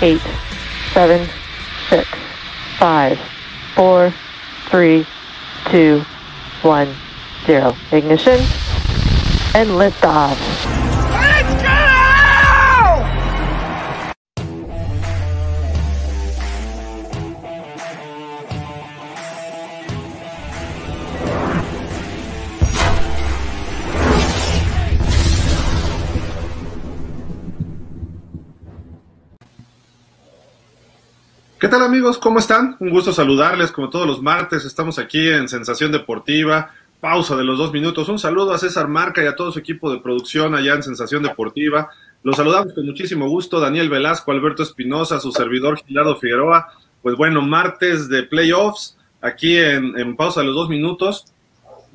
10, 9, 8, 7, 6, 5, 4, 3, 2, 1, 0. Ignition and lift off. ¿Qué tal amigos? ¿Cómo están? Un gusto saludarles como todos los martes. Estamos aquí en Sensación Deportiva. Pausa de los dos minutos. Un saludo a César Marca y a todo su equipo de producción allá en Sensación Deportiva. Los saludamos con muchísimo gusto. Daniel Velasco, Alberto Espinosa, su servidor Gilado Figueroa. Pues bueno, martes de playoffs aquí en, en pausa de los dos minutos.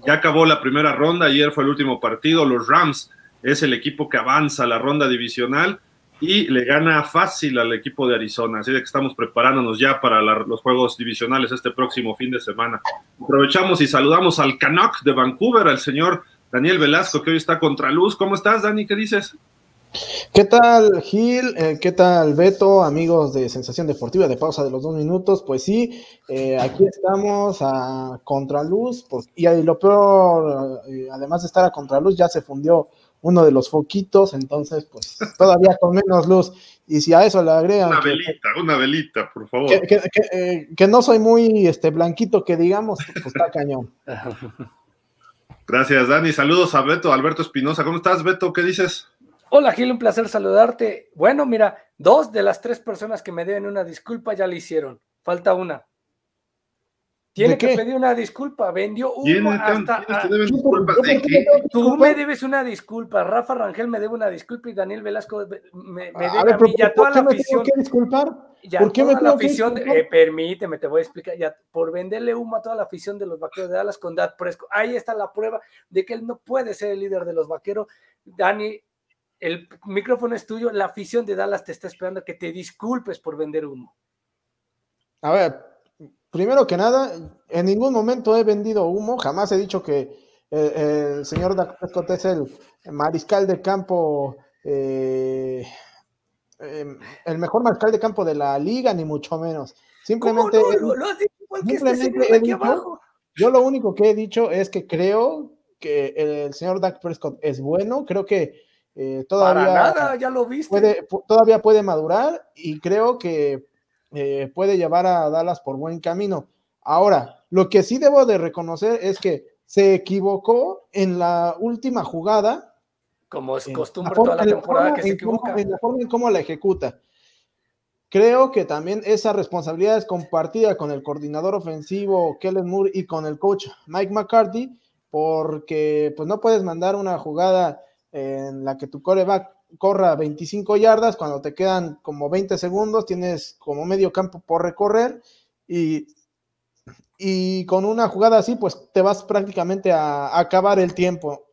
Ya acabó la primera ronda. Ayer fue el último partido. Los Rams es el equipo que avanza a la ronda divisional y le gana fácil al equipo de Arizona. Así de que estamos preparándonos ya para la, los juegos divisionales este próximo fin de semana. Aprovechamos y saludamos al Canuck de Vancouver, al señor Daniel Velasco, que hoy está contra luz. ¿Cómo estás, Dani? ¿Qué dices? ¿Qué tal, Gil? Eh, ¿Qué tal, Beto? Amigos de Sensación Deportiva de Pausa de los Dos Minutos. Pues sí, eh, aquí estamos a contraluz. Por, y lo peor, eh, además de estar a contraluz, ya se fundió uno de los foquitos, entonces, pues todavía con menos luz. Y si a eso le agregan. Una velita, que, una velita, por favor. Que, que, eh, que, no soy muy este, blanquito, que digamos, pues está cañón. Gracias, Dani. Saludos a Beto, Alberto Espinosa. ¿Cómo estás, Beto? ¿Qué dices? Hola, Gil, un placer saludarte. Bueno, mira, dos de las tres personas que me deben una disculpa ya la hicieron. Falta una. Tiene que pedir una disculpa, vendió humo hasta. A... De qué? Tú me debes una disculpa, Rafa Rangel me debe una disculpa y Daniel Velasco me, me debe a, a mí ya toda la afición. ¿Por qué disculpar? Ya ¿Por qué toda me la afición, eh, permíteme, te voy a explicar, ya por venderle humo a toda la afición de los vaqueros de Dallas con Dak Prescott. Ahí está la prueba de que él no puede ser el líder de los vaqueros. Dani, el micrófono es tuyo, la afición de Dallas te está esperando que te disculpes por vender humo. A ver, primero que nada, en ningún momento he vendido humo, jamás he dicho que eh, el señor Dak Prescott es el mariscal de campo, eh, eh, el mejor mariscal de campo de la liga, ni mucho menos. Simplemente, no? lo, lo has dicho simplemente este he dicho, yo lo único que he dicho es que creo que el señor Dak Prescott es bueno, creo que todavía, Para nada, ya lo viste. Puede, todavía puede madurar y creo que eh, puede llevar a Dallas por buen camino. Ahora, lo que sí debo de reconocer es que se equivocó en la última jugada. Como es costumbre toda la temporada que se equivoca. Cómo, en la forma en cómo la ejecuta. Creo que también esa responsabilidad es compartida con el coordinador ofensivo Kellen Moore y con el coach Mike McCarthy, porque pues no puedes mandar una jugada en la que tu coreback corra 25 yardas, cuando te quedan como 20 segundos, tienes como medio campo por recorrer y, y con una jugada así, pues te vas prácticamente a, acabar el tiempo.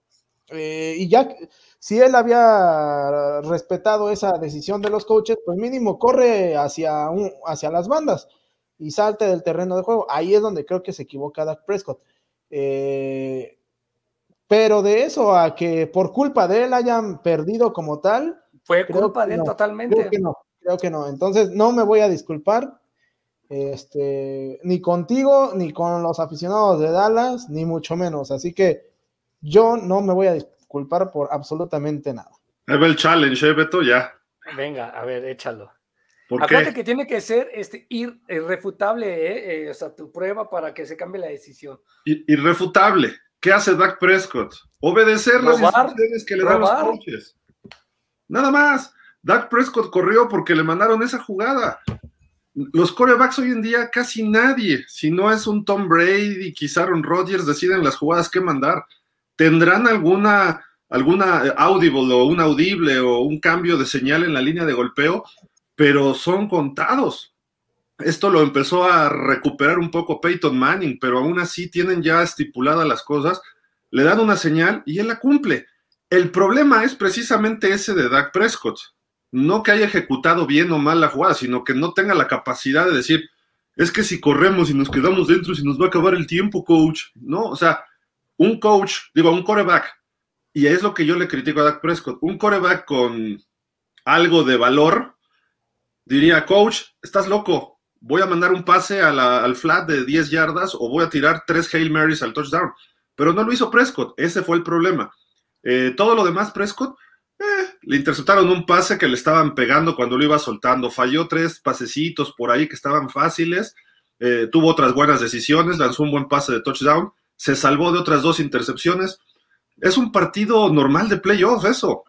Eh, y ya, si él había respetado esa decisión de los coaches, pues mínimo corre hacia, un, hacia las bandas y salte del terreno de juego. Ahí es donde creo que se equivoca Dak Prescott. Eh, pero de eso a que por culpa de él hayan perdido como tal. Fue culpa de él no, totalmente. Creo que no, creo que no. Entonces no me voy a disculpar. Este, ni contigo, ni con los aficionados de Dallas, ni mucho menos. Así que yo no me voy a disculpar por absolutamente nada. Ahí el challenge, ¿eh, Beto? Ya. Venga, a ver, échalo. ¿Por Acuérdate qué? que tiene que ser este, ir, irrefutable, ¿eh? Eh, o sea, tu prueba para que se cambie la decisión. Irrefutable. ¿Qué hace Dak Prescott? Obedecer las instrucciones que le dan los coaches. Nada más. Dak Prescott corrió porque le mandaron esa jugada. Los corebacks hoy en día casi nadie, si no es un Tom Brady, quizá Aaron Rodgers, deciden las jugadas que mandar. Tendrán alguna, alguna audible o un audible o un cambio de señal en la línea de golpeo, pero son contados. Esto lo empezó a recuperar un poco Peyton Manning, pero aún así tienen ya estipuladas las cosas, le dan una señal y él la cumple. El problema es precisamente ese de Dak Prescott. No que haya ejecutado bien o mal la jugada, sino que no tenga la capacidad de decir, es que si corremos y nos quedamos dentro, si nos va a acabar el tiempo, coach. No, o sea, un coach, digo, un coreback, y es lo que yo le critico a Dak Prescott, un coreback con algo de valor, diría, coach, estás loco, voy a mandar un pase al flat de 10 yardas o voy a tirar tres Hail Marys al touchdown. Pero no lo hizo Prescott, ese fue el problema. Eh, todo lo demás, Prescott, eh, le interceptaron un pase que le estaban pegando cuando lo iba soltando, falló tres pasecitos por ahí que estaban fáciles, eh, tuvo otras buenas decisiones, lanzó un buen pase de touchdown, se salvó de otras dos intercepciones. Es un partido normal de playoff, eso.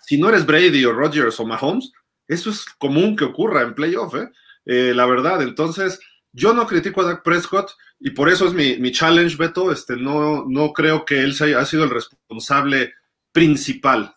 Si no eres Brady o Rodgers o Mahomes, eso es común que ocurra en playoff, ¿eh? La verdad. Entonces, yo no critico a Dak Prescott y por eso es mi, challenge, Beto. Este, no, no creo que él haya, sido el responsable principal.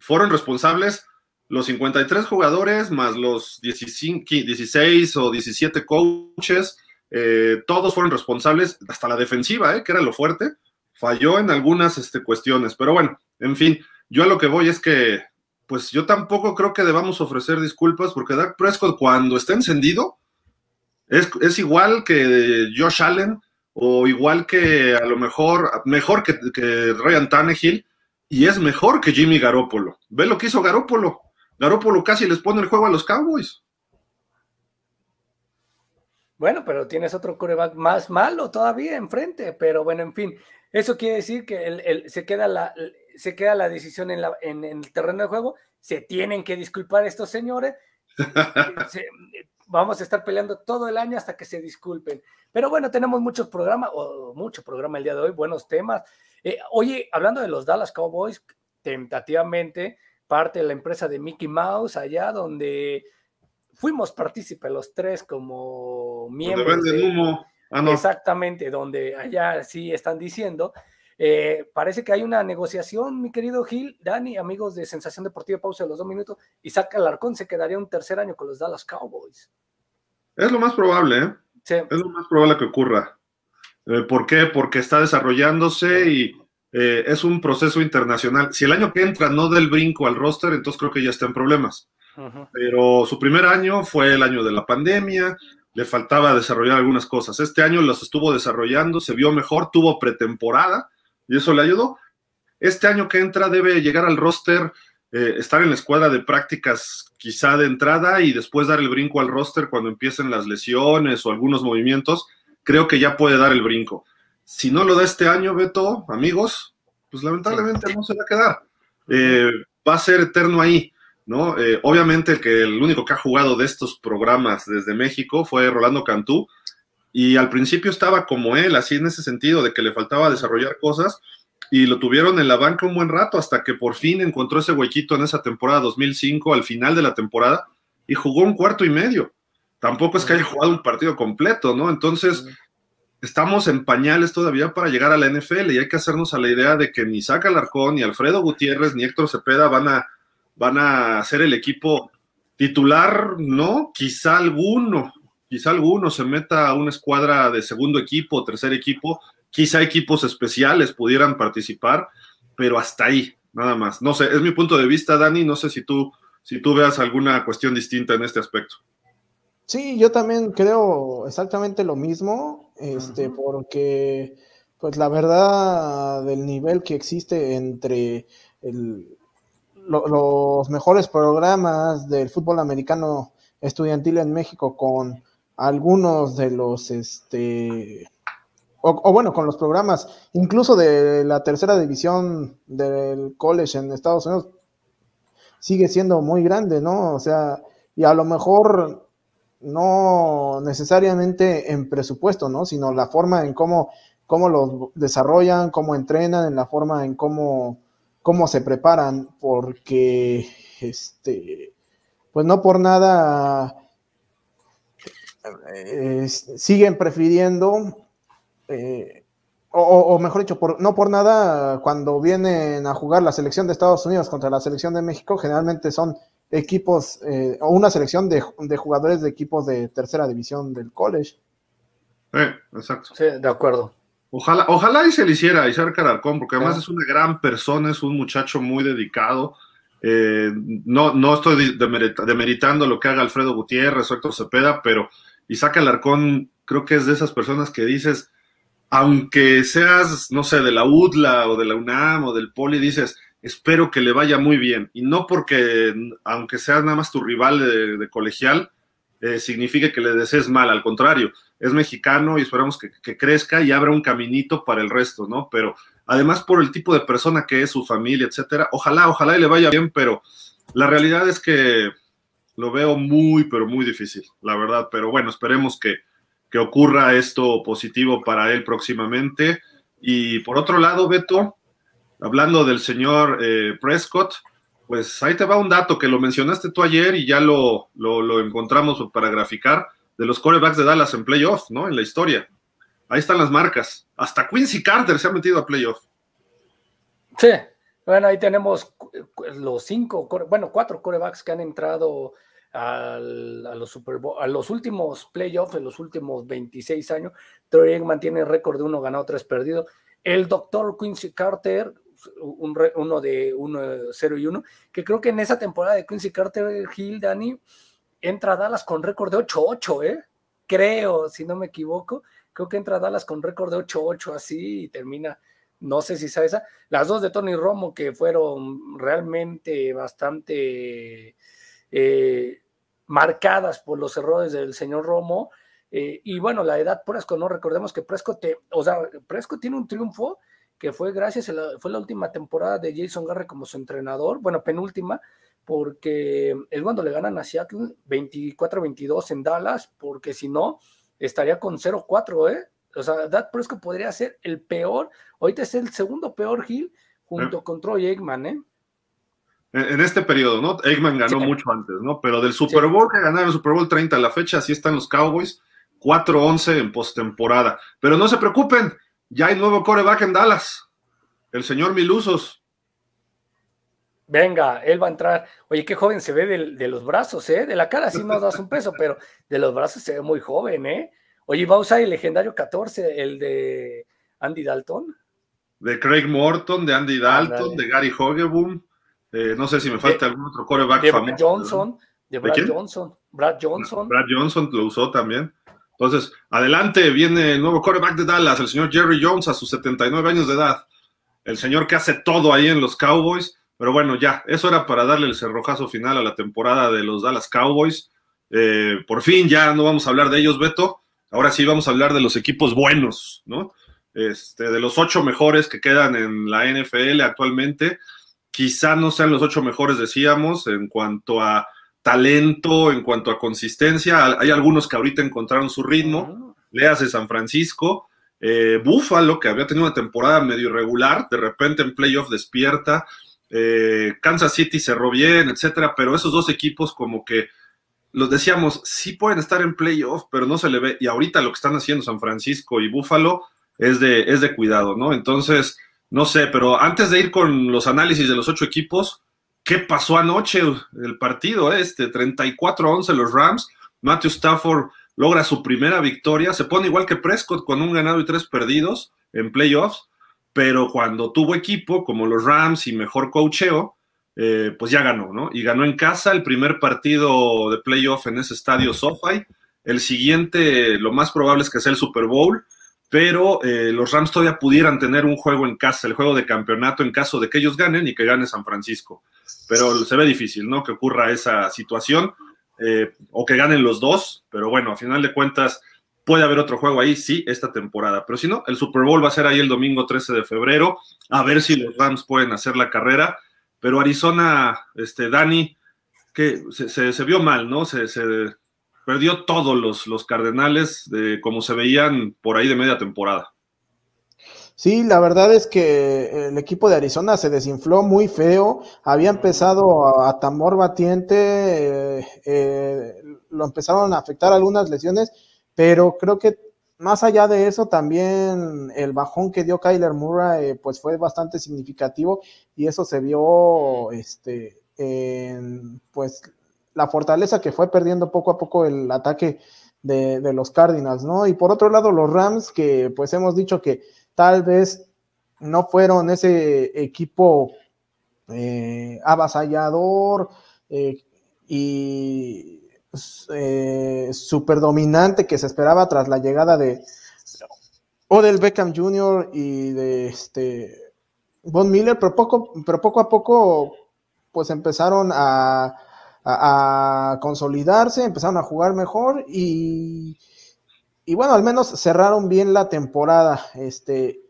Fueron responsables los 53 jugadores más los 16 o 17 coaches. Eh, todos fueron responsables, hasta la defensiva, eh, que era lo fuerte. Falló en algunas este, cuestiones, pero bueno, en fin, yo a lo que voy es que, pues yo tampoco creo que debamos ofrecer disculpas porque Dak Prescott cuando está encendido, es, igual que Josh Allen o igual que a lo mejor, mejor que, Ryan Tannehill y es mejor que Jimmy Garoppolo. Ve lo que hizo Garoppolo. Garoppolo casi les pone el juego a los Cowboys. Bueno, pero tienes otro coreback más malo todavía enfrente, pero bueno, en fin, eso quiere decir que se, queda la, se queda la decisión en, la, en, el terreno de juego, se tienen que disculpar estos señores, vamos a estar peleando todo el año hasta que se disculpen. Pero bueno, tenemos muchos programas, o mucho programa el día de hoy, buenos temas. Eh, oye, hablando de los Dallas Cowboys, tentativamente parte de la empresa de Mickey Mouse, allá donde fuimos partícipes los tres como miembros. Ah, Exactamente, donde allá sí están diciendo eh, parece que hay una negociación, mi querido Gil, Dani, amigos de Sensación Deportiva, pausa de los dos minutos. Isaac Alarcón se quedaría un tercer año con los Dallas Cowboys. Es lo más probable, ¿eh? Sí. Es lo más probable que ocurra. Eh, ¿Por qué? Porque está desarrollándose y eh, es un proceso internacional. Si el año que entra no da el brinco al roster, entonces creo que ya está en problemas. Pero su primer año fue el año de la pandemia, le faltaba desarrollar algunas cosas. Este año las estuvo desarrollando, se vio mejor, tuvo pretemporada y eso le ayudó. Este año que entra debe llegar al roster, eh, estar en la escuadra de prácticas quizá de entrada y después dar el brinco al roster cuando empiecen las lesiones o algunos movimientos. Creo que ya puede dar el brinco. Si no lo da este año, Beto, amigos, pues lamentablemente no se va a quedar. Eh, va a ser eterno ahí. ¿no? Eh, obviamente que el único que ha jugado de estos programas desde México fue Rolando Cantú, y al principio estaba como él, así en ese sentido, de que le faltaba desarrollar cosas, y lo tuvieron en la banca un buen rato hasta que por fin encontró ese huequito en esa temporada 2005, al final de la temporada, y jugó un cuarto y medio. Tampoco es que haya jugado un partido completo, ¿no? Entonces, estamos en pañales todavía para llegar a la NFL y hay que hacernos a la idea de que ni Saca Alarcón, ni Alfredo Gutiérrez, ni Héctor Cepeda van a, van a ser el equipo titular, ¿no? Quizá alguno, quizá alguno se meta a una escuadra de segundo equipo, tercer equipo, quizá equipos especiales pudieran participar, pero hasta ahí, nada más. No sé, es mi punto de vista, Dani, no sé si tú, si tú veas alguna cuestión distinta en este aspecto. Sí, yo también creo exactamente lo mismo, este, porque pues la verdad del nivel que existe entre los mejores programas del fútbol americano estudiantil en México con algunos de los, este, o, bueno, con los programas, incluso de la tercera división del college en Estados Unidos, sigue siendo muy grande, ¿no? O sea, y a lo mejor no necesariamente en presupuesto, ¿no? Sino la forma en cómo, cómo los desarrollan, cómo entrenan, en la forma en cómo, cómo se preparan, porque, este, pues no por nada eh, siguen prefiriendo, eh, o, mejor dicho, por, no por nada, cuando vienen a jugar la selección de Estados Unidos contra la selección de México, generalmente son equipos eh, o una selección de, jugadores de equipos de tercera división del college. exacto. Sí, de acuerdo. Ojalá, ojalá y se le hiciera a Isaac Alarcón, porque además es una gran persona, es un muchacho muy dedicado. no, no estoy demeritando lo que haga Alfredo Gutiérrez o Héctor Cepeda, pero Isaac Alarcón creo que es de esas personas que dices, aunque seas, no sé, de la UDLA o de la UNAM o del Poli, dices, espero que le vaya muy bien. Y no porque, aunque sea nada más tu rival de, colegial, eh, signifique que le desees mal, al contrario, es mexicano y esperamos que, que, crezca y abra un caminito para el resto, ¿no? Pero además por el tipo de persona que es, su familia, etcétera, ojalá, ojalá y le vaya bien, pero la realidad es que lo veo muy, pero muy difícil, la verdad. Pero bueno, esperemos que, que ocurra esto positivo para él próximamente. Y por otro lado, Beto, hablando del señor eh, Prescott, pues ahí te va un dato que lo mencionaste tú ayer y ya lo, lo, encontramos para graficar de los corebacks de Dallas en playoff, ¿no? En la historia. Ahí están las marcas. Hasta Quincy Carter se ha metido a playoff. Sí, bueno, ahí tenemos los cinco, bueno, cuatro corebacks que han entrado a, los Super Bowl, a los últimos playoffs en los últimos 26 años. Troy Eggman tiene récord de uno ganado, tres perdido. El doctor Quincy Carter, un, uno de 1, 0 y 1, que creo que en esa temporada de Quincy Carter Hill, Dani, entra a Dallas con récord de 8-8, ¿eh? Creo, si no me equivoco, creo que entra a Dallas con récord de 8-8 así y termina, no sé si sabe esa. Las dos de Tony Romo que fueron realmente bastante eh, marcadas por los errores del señor Romo. Eh, y bueno, la edad Presco, no recordemos que Presco, te, o sea, Presco tiene un triunfo que fue gracias a la, fue la última temporada de Jason Garre como su entrenador, bueno, penúltima, porque es cuando le ganan a Seattle 24-22 en Dallas, porque si no, estaría con 0-4, ¿eh? O sea, Dad Presco podría ser el peor, ahorita es el segundo peor Hill junto con Troy Eggman, ¿eh? En este periodo, ¿no? Eggman ganó mucho antes, ¿no? Pero del Super Bowl que ganaron el Super Bowl 30 a la fecha, así están los Cowboys, 4-11 en postemporada. Pero no se preocupen, ya hay nuevo coreback en Dallas, el señor Milusos. Venga, él va a entrar. Oye, qué joven se ve de, los brazos, ¿eh? De la cara sí no das un peso, pero de los brazos se ve muy joven, ¿eh? Oye, va a usar el legendario 14, el de Andy Dalton. De Craig Morton, de Andy Dalton, de Gary Hogeboom. Eh, no sé si me falta algún otro coreback de famoso. Johnson, de Brad Johnson. Brad Johnson. Brad Johnson lo usó también. Entonces, adelante viene el nuevo coreback de Dallas, el señor Jerry Jones a sus 79 años de edad. El señor que hace todo ahí en los Cowboys. Pero bueno, ya, eso era para darle el cerrojazo final a la temporada de los Dallas Cowboys. Eh, por fin ya no vamos a hablar de ellos, Beto. Ahora sí vamos a hablar de los equipos buenos, ¿no? Este, de los ocho mejores que quedan en la NFL actualmente quizá no sean los ocho mejores, decíamos, en cuanto a talento, en cuanto a consistencia. Hay algunos que ahorita encontraron su ritmo. Leas de San Francisco. Eh, Buffalo, que había tenido una temporada medio irregular, de repente en playoff despierta. Eh, Kansas City cerró bien, etcétera, pero esos dos equipos, como que los decíamos, sí pueden estar en playoff, pero no se le ve. Y ahorita lo que están haciendo San Francisco y Buffalo es de, es de cuidado, ¿no? Entonces, no sé, pero antes de ir con los análisis de los ocho equipos, ¿qué pasó anoche el partido? Este 34-11 los Rams. Matthew Stafford logra su primera victoria. Se pone igual que Prescott con un ganado y tres perdidos en playoffs. Pero cuando tuvo equipo como los Rams y mejor coacheo, eh, pues ya ganó, ¿no? Y ganó en casa el primer partido de playoff en ese estadio SoFi. El siguiente, lo más probable es que sea el Super Bowl pero eh, los Rams todavía pudieran tener un juego en casa, el juego de campeonato en caso de que ellos ganen y que gane San Francisco. Pero se ve difícil, ¿no? Que ocurra esa situación eh, o que ganen los dos, pero bueno, a final de cuentas puede haber otro juego ahí, sí, esta temporada. Pero si no, el Super Bowl va a ser ahí el domingo 13 de febrero, a ver si los Rams pueden hacer la carrera. Pero Arizona, este, Dani, que se, se, vio mal, ¿no? Se, se, perdió todos los, los Cardenales de como se veían por ahí de media temporada. Sí, la verdad es que el equipo de Arizona se desinfló muy feo, había empezado a, tambor batiente, eh, eh, lo empezaron a afectar algunas lesiones, pero creo que más allá de eso también el bajón que dio Kyler Murray pues fue bastante significativo y eso se vio este en pues la fortaleza que fue perdiendo poco a poco el ataque de, los Cardinals, ¿no? Y por otro lado, los Rams, que pues hemos dicho que tal vez no fueron ese equipo eh, avasallador eh, y pues, eh, super dominante que se esperaba tras la llegada de Odell Beckham Jr. y de este Von Miller, pero poco, pero poco a poco, pues empezaron a, a, consolidarse, empezaron a jugar mejor y, y bueno, al menos cerraron bien la temporada. Este,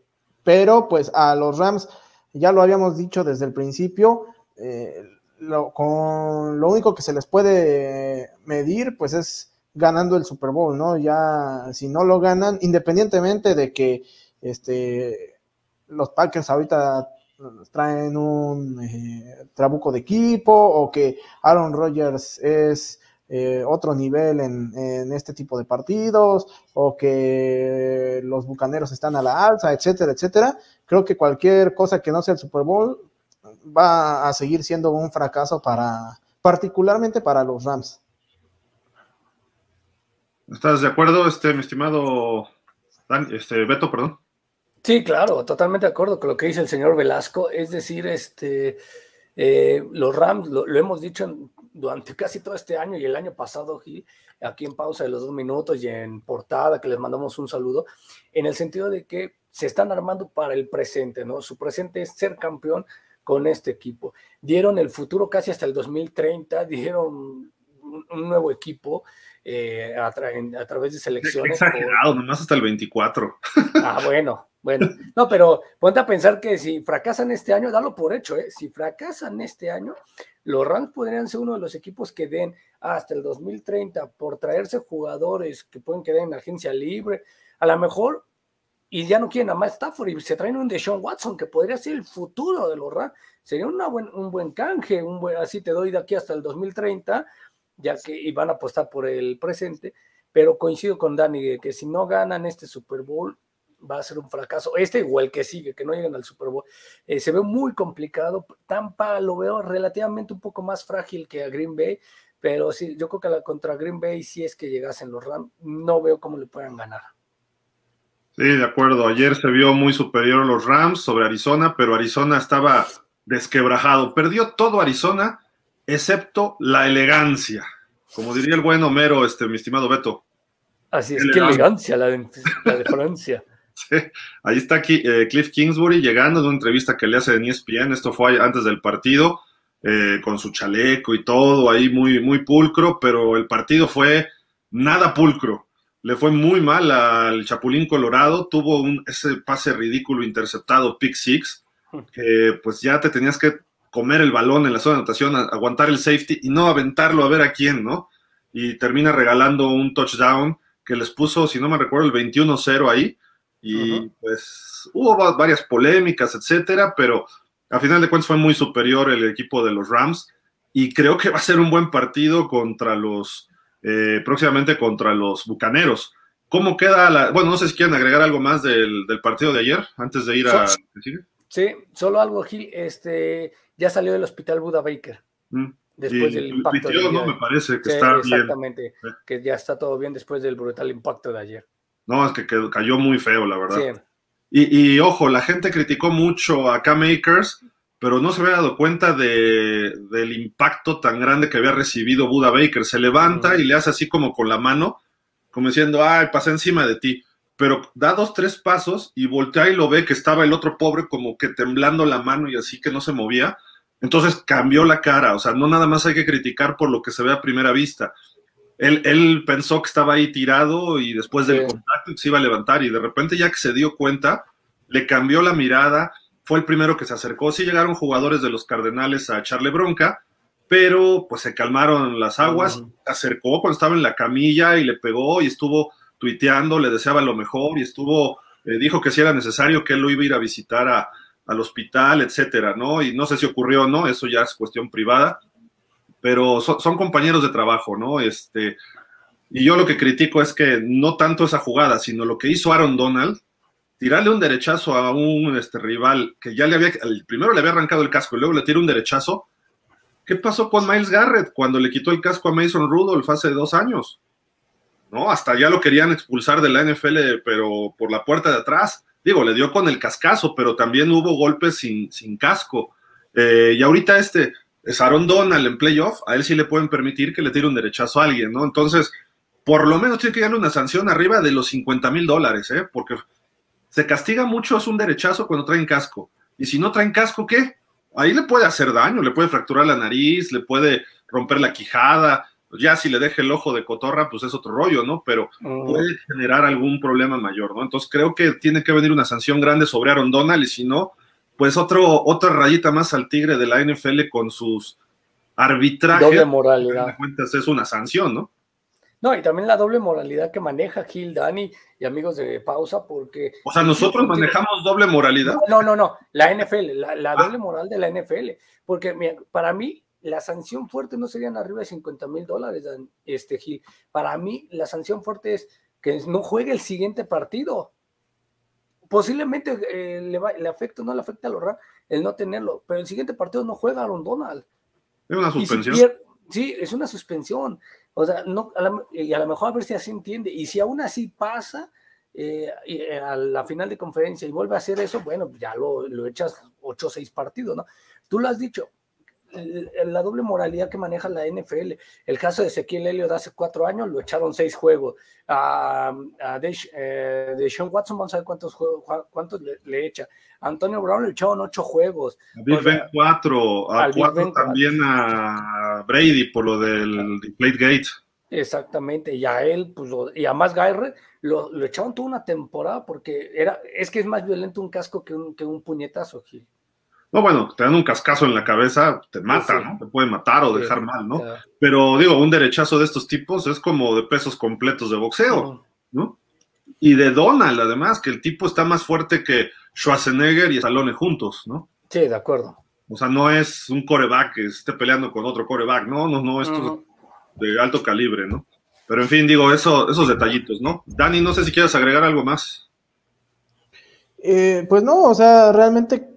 pero pues a los Rams, ya lo habíamos dicho desde el principio, eh, lo, con lo único que se les puede medir, pues es ganando el Super Bowl, ¿no? Ya si no lo ganan, independientemente de que este, los Packers ahorita traen un eh, trabuco de equipo o que Aaron Rodgers es eh, otro nivel en, este tipo de partidos o que los bucaneros están a la alza, etcétera, etcétera. Creo que cualquier cosa que no sea el Super Bowl va a seguir siendo un fracaso para, particularmente para los Rams. ¿Estás de acuerdo, este, mi estimado este, Beto, perdón? Sí, claro, totalmente de acuerdo con lo que dice el señor Velasco. Es decir, este, eh, los Rams, lo, lo, hemos dicho durante casi todo este año y el año pasado, Gil, aquí en pausa de los dos minutos y en portada, que les mandamos un saludo, en el sentido de que se están armando para el presente, ¿no? Su presente es ser campeón con este equipo. Dieron el futuro casi hasta el 2030, dieron un, un nuevo equipo eh, a, tra a, través de selecciones. Exagerado, por... nomás hasta el 24. Ah, bueno, bueno. No, pero ponte a pensar que si fracasan este año, dalo por hecho, ¿eh? Si fracasan este año, los Rams podrían ser uno de los equipos que den hasta el 2030 por traerse jugadores que pueden quedar en agencia libre. A lo mejor y ya no quieren a Matt Stafford y se traen un Deshaun Watson que podría ser el futuro de los Rams. Sería una buen, un buen canje, un buen, así te doy de aquí hasta el 2030 ya que iban a apostar por el presente, pero coincido con Dani que si no ganan este Super Bowl va a ser un fracaso, este o el que sigue, que no lleguen al Super Bowl, eh, se ve muy complicado, Tampa lo veo relativamente un poco más frágil que a Green Bay, pero sí, yo creo que la, contra Green Bay, si es que llegasen los Rams, no veo cómo le puedan ganar. Sí, de acuerdo. Ayer se vio muy superior los Rams sobre Arizona, pero Arizona estaba desquebrajado. Perdió todo Arizona excepto la elegancia. Como diría el buen Homero, este, mi estimado Beto. Así es, qué elegancia la de, la de Francia. Ahí está aquí, eh, Cliff Kingsbury llegando de una entrevista que le hace en ESPN, esto fue antes del partido, eh, con su chaleco y todo, ahí muy, muy pulcro, pero el partido fue nada pulcro. Le fue muy mal al Chapulín Colorado, tuvo un, ese pase ridículo interceptado, pick six, que pues ya te tenías que comer el balón en la zona de anotación, aguantar el safety y no aventarlo a ver a quién, ¿no? Y termina regalando un touchdown que les puso, si no me recuerdo, el 21-0 ahí. Y uh -huh. pues hubo varias polémicas, etcétera, pero a final de cuentas fue muy superior el equipo de los Rams. Y creo que va a ser un buen partido contra los, eh, próximamente contra los Bucaneros. ¿Cómo queda la.? Bueno, no sé si quieren agregar algo más del, del partido de ayer antes de ir a. Sí, solo algo, Gil. Este, ya salió del hospital Buda Baker. Mm. Después y del impacto. No, me parece que sí, está exactamente, bien. Exactamente, que ya está todo bien después del brutal impacto de ayer. No, es que cayó muy feo, la verdad. Sí. Y, y, ojo, la gente criticó mucho a Cam Akers, pero no se había dado cuenta de, del impacto tan grande que había recibido Buda Baker. Se levanta y le hace así como con la mano, como diciendo, ay, pasé encima de ti pero da dos, tres pasos y voltea y lo ve que estaba el otro pobre como que temblando la mano y así que no se movía. Entonces cambió la cara, o sea, no nada más hay que criticar por lo que se ve a primera vista. Él, él pensó que estaba ahí tirado y después del sí. contacto se iba a levantar y de repente ya que se dio cuenta, le cambió la mirada, fue el primero que se acercó. Sí llegaron jugadores de los Cardenales a echarle bronca, pero pues se calmaron las aguas, uh -huh. se acercó cuando estaba en la camilla y le pegó y estuvo tuiteando, le deseaba lo mejor y estuvo, eh, dijo que si era necesario que él lo iba a ir a visitar a, al hospital, etcétera, ¿no? Y no sé si ocurrió o no, eso ya es cuestión privada, pero son, compañeros de trabajo, ¿no? Este, y yo lo que critico es que no tanto esa jugada, sino lo que hizo Aaron Donald, tirarle un derechazo a un este, rival que ya le había, primero le había arrancado el casco y luego le tira un derechazo. ¿Qué pasó con Miles Garrett cuando le quitó el casco a Mason Rudolph hace dos años? ¿no? Hasta ya lo querían expulsar de la NFL, pero por la puerta de atrás. Digo, le dio con el cascazo, pero también hubo golpes sin, sin casco. Eh, y ahorita este, es Aaron Donald en playoff, a él sí le pueden permitir que le tire un derechazo a alguien, ¿no? Entonces, por lo menos tiene que darle una sanción arriba de los 50 mil dólares, ¿eh? Porque se castiga mucho es un derechazo cuando traen casco. Y si no traen casco, ¿qué? Ahí le puede hacer daño, le puede fracturar la nariz, le puede romper la quijada. Ya si le deja el ojo de cotorra, pues es otro rollo, ¿no? Pero puede generar algún problema mayor, ¿no? Entonces creo que tiene que venir una sanción grande sobre Aaron Donald y si no, pues otro, otra rayita más al tigre de la NFL con sus arbitrajes. Doble moralidad. cuentas es una sanción, ¿no? No, y también la doble moralidad que maneja Gil, Dani y amigos de pausa, porque. O sea, nosotros manejamos doble moralidad. No, no, no, la NFL, la, ah. doble moral de la NFL. Porque para mí, la sanción fuerte no serían arriba de 50 mil dólares, este Gil. Para mí, la sanción fuerte es que no juegue el siguiente partido. Posiblemente eh, le, va, le afecta, no le afecta a los el no tenerlo, pero el siguiente partido no juega Aaron Donald. Es una suspensión. sí, es una suspensión. O sea, no, y a lo mejor a ver si así entiende. Y si aún así pasa eh, eh, a la final de conferencia y vuelve a hacer eso, bueno, ya lo, lo echas 8 o 6 partidos, ¿no? Tú lo has dicho, la doble moralidad que maneja la NFL. El caso de Ezequiel Elliott hace cuatro años lo echaron seis juegos. A, de, eh, Sean Watson, vamos a ver cuántos, juegos, cuántos le, echa. Antonio Brown le echaron ocho juegos. A Big Ben cuatro, a cuatro también a Brady por lo del Plate Gate. Exactamente, y a él, pues, y a más Garrett, lo, lo, echaron toda una temporada porque era, es que es más violento un casco que un, que un puñetazo, Gil. No, bueno, te dan un cascazo en la cabeza, te mata, ¿no? Te puede matar o dejar mal, ¿no? Pero digo, un derechazo de estos tipos es como de pesos completos de boxeo, ¿no? Y de Donald, además, que el tipo está más fuerte que Schwarzenegger y Stallone juntos, ¿no? Sí, de acuerdo. O sea, no es un coreback que esté peleando con otro coreback, no, no, no, esto es de alto calibre, ¿no? Pero en fin, digo, eso, esos detallitos, ¿no? Dani, no sé si quieres agregar algo más. Eh, pues no, o sea, realmente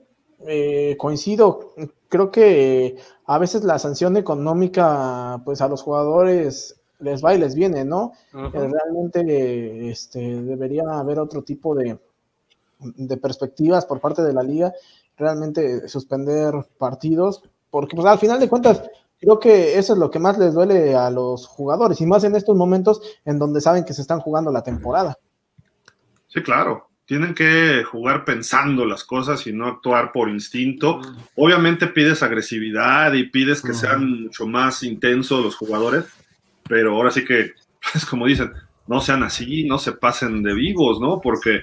eh, coincido, creo que a veces la sanción económica, pues a los jugadores les va y les viene, ¿no? Eh, realmente este, debería haber otro tipo de, de, perspectivas por parte de la liga, realmente suspender partidos, porque pues al final de cuentas creo que eso es lo que más les duele a los jugadores, y más en estos momentos en donde saben que se están jugando la temporada. Sí, claro tienen que jugar pensando las cosas y no actuar por instinto. Obviamente pides agresividad y pides que sean mucho más intensos los jugadores, pero ahora sí que, es como dicen, no sean así, no se pasen de vivos, ¿no? Porque,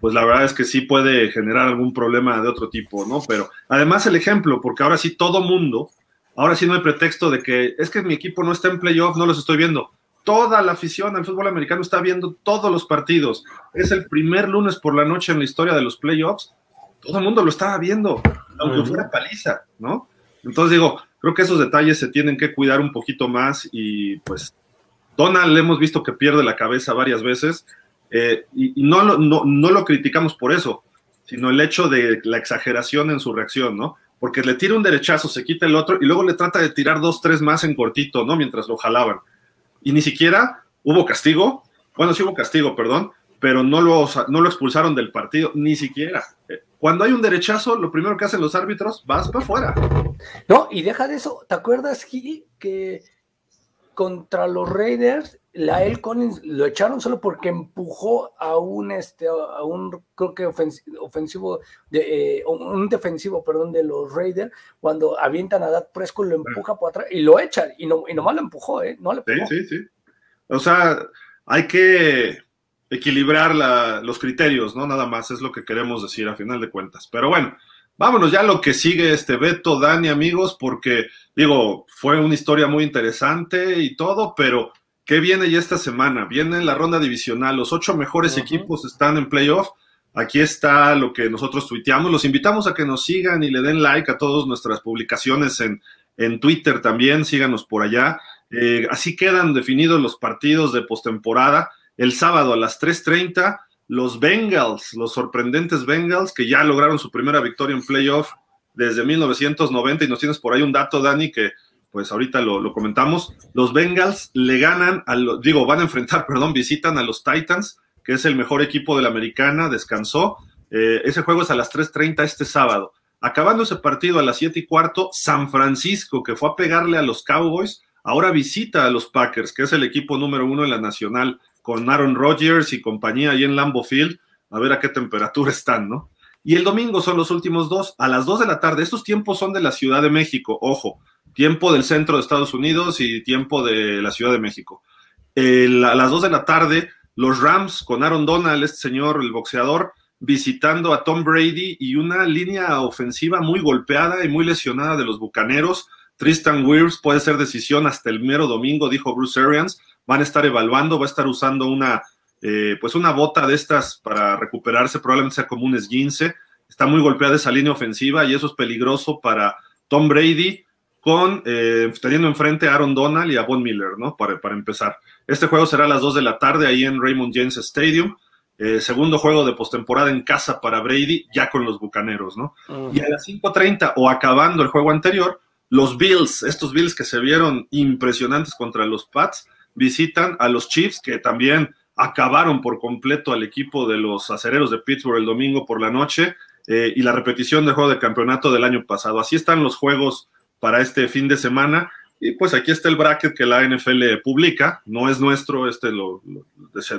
pues la verdad es que sí puede generar algún problema de otro tipo, ¿no? Pero además el ejemplo, porque ahora sí todo mundo, ahora sí no hay pretexto de que es que mi equipo no está en playoff, no los estoy viendo toda la afición al fútbol americano está viendo todos los partidos. Es el primer lunes por la noche en la historia de los playoffs. Todo el mundo lo estaba viendo, aunque fuera paliza, ¿no? Entonces digo, creo que esos detalles se tienen que cuidar un poquito más y pues Donald hemos visto que pierde la cabeza varias veces eh, y, no, lo, no, no lo criticamos por eso, sino el hecho de la exageración en su reacción, ¿no? Porque le tira un derechazo, se quita el otro y luego le trata de tirar dos, tres más en cortito, ¿no? Mientras lo jalaban y ni siquiera hubo castigo. Bueno, sí hubo castigo, perdón, pero no lo, no lo expulsaron del partido, ni siquiera. Eh, cuando hay un derechazo, lo primero que hacen los árbitros, vas para afuera. No, y deja de eso, ¿te acuerdas, Gil, que contra los Raiders, la El Collins lo echaron solo porque empujó a un, este, a un creo que ofensivo, de, eh, un defensivo, perdón, de los Raiders, cuando avientan a Dak Prescott, lo empuja por atrás y lo echan, y, no, y nomás lo empujó, ¿eh? No le Sí, sí, sí. O sea, hay que equilibrar los criterios, ¿no? Nada más es lo que queremos decir a final de cuentas. Pero bueno, vámonos ya a lo que sigue este Beto, Dani, amigos, porque digo, fue una historia muy interesante y todo, pero ¿qué viene ya esta semana? Viene la ronda divisional, los ocho mejores equipos están en playoff. Aquí está lo que nosotros tuiteamos. Los invitamos a que nos sigan y le den like a todas nuestras publicaciones en, en Twitter también, síganos por allá. Eh, así quedan definidos los partidos de postemporada. El sábado a las 3:30 los Bengals, los sorprendentes Bengals, que ya lograron su primera victoria en playoff desde 1990, y nos tienes por ahí un dato, Dani, que pues ahorita lo, comentamos. Los Bengals le ganan, a digo, van a enfrentar, perdón, visitan a los Titans, que es el mejor equipo de la americana, descansó. Eh, ese juego es a las 3.30 este sábado. Acabando ese partido a las 7 y cuarto, San Francisco, que fue a pegarle a los Cowboys, ahora visita a los Packers, que es el equipo número uno en la nacional con Aaron Rodgers y compañía ahí en Lambeau Field, a ver a qué temperatura están, ¿no? Y el domingo son los últimos dos, a las 2 de la tarde. Estos tiempos son de la Ciudad de México, ojo, tiempo del centro de Estados Unidos y tiempo de la Ciudad de México. a las 2 de la tarde, los Rams con Aaron Donald, este señor, el boxeador, visitando a Tom Brady y una línea ofensiva muy golpeada y muy lesionada de los Bucaneros. Tristan Wirfs puede ser decisión hasta el mero domingo, dijo Bruce Arians. Van a estar evaluando, va a estar usando una eh, pues una bota de estas para recuperarse, probablemente sea como un esguince. Está muy golpeada esa línea ofensiva y eso es peligroso para Tom Brady con eh, teniendo enfrente a Aaron Donald y a Von Miller, ¿no? Para, para, empezar. Este juego será a las 2 de la tarde ahí en Raymond James Stadium. Eh, segundo juego de postemporada en casa para Brady, ya con los Bucaneros, ¿no? Y a las 5.30 o acabando el juego anterior, los Bills, estos Bills que se vieron impresionantes contra los Pats, visitan a los Chiefs, que también acabaron por completo al equipo de los acereros de Pittsburgh el domingo por la noche eh, y la repetición del juego de campeonato del año pasado. Así están los juegos para este fin de semana. Y pues aquí está el bracket que la NFL publica, no es nuestro, este lo,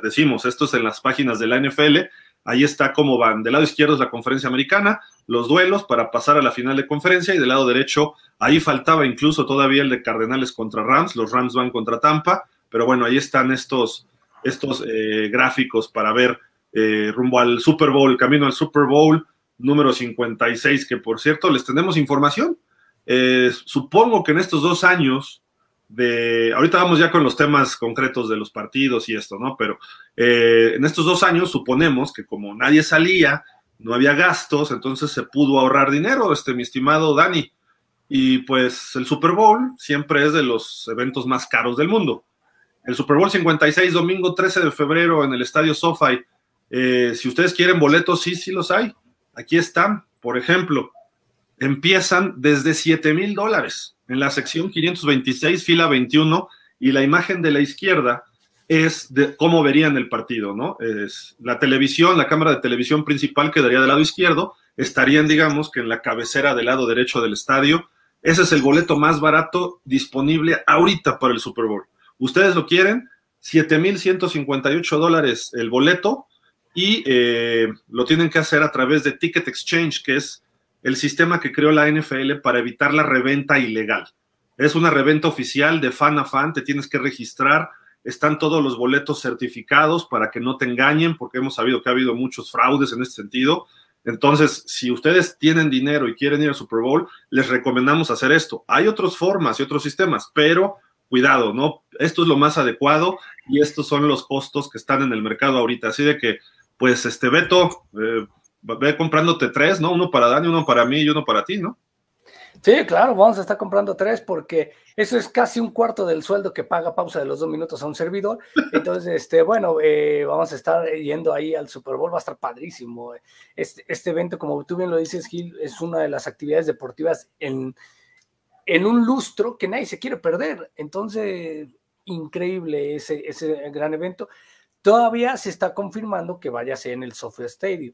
decimos, esto es en las páginas de la NFL, ahí está cómo van. Del lado izquierdo es la conferencia americana, los duelos para pasar a la final de conferencia y del lado derecho ahí faltaba incluso todavía el de Cardenales contra Rams, los Rams van contra Tampa, pero bueno, ahí están estos, estos eh, gráficos para ver eh, rumbo al Super Bowl, camino al Super Bowl número 56, que por cierto les tenemos información. Eh, supongo que en estos dos años de, ahorita vamos ya con los temas concretos de los partidos y esto, ¿no? Pero en estos dos años suponemos que como nadie salía, no había gastos, entonces se pudo ahorrar dinero, este, mi estimado Dani. Y pues el Super Bowl siempre es de los eventos más caros del mundo el Super Bowl 56, domingo 13 de febrero en el Estadio SoFi. Eh, si ustedes quieren boletos, sí, sí los hay. Aquí están, por ejemplo, empiezan desde 7 mil dólares en la sección 526, fila 21, y la imagen de la izquierda es de cómo verían el partido, ¿no? Es la televisión, la cámara de televisión principal quedaría del lado izquierdo, estarían, digamos, que en la cabecera del lado derecho del estadio. Ese es el boleto más barato disponible ahorita para el Super Bowl. Ustedes lo quieren, 7.158 dólares el boleto y eh, lo tienen que hacer a través de Ticket Exchange, que es el sistema que creó la NFL para evitar la reventa ilegal. Es una reventa oficial de fan a fan, te tienes que registrar, están todos los boletos certificados para que no te engañen, porque hemos sabido que ha habido muchos fraudes en este sentido. Entonces, si ustedes tienen dinero y quieren ir al Super Bowl, les recomendamos hacer esto. Hay otras formas y otros sistemas, pero cuidado, ¿no? Esto es lo más adecuado y estos son los costos que están en el mercado ahorita. Así de que, pues, este Beto, eh, ve comprándote tres, ¿no? Uno para Dani, uno para mí y uno para ti, ¿no? Sí, claro, vamos a estar comprando tres porque eso es casi un cuarto del sueldo que paga pausa de los dos minutos a un servidor. Entonces, este, bueno, eh, vamos a estar yendo ahí al Super Bowl, va a estar padrísimo. Este, este evento, como tú bien lo dices, Gil, es una de las actividades deportivas en, en un lustro que nadie se quiere perder. Entonces, increíble ese, ese gran evento. Todavía se está confirmando que vaya a ser en el Software Stadium.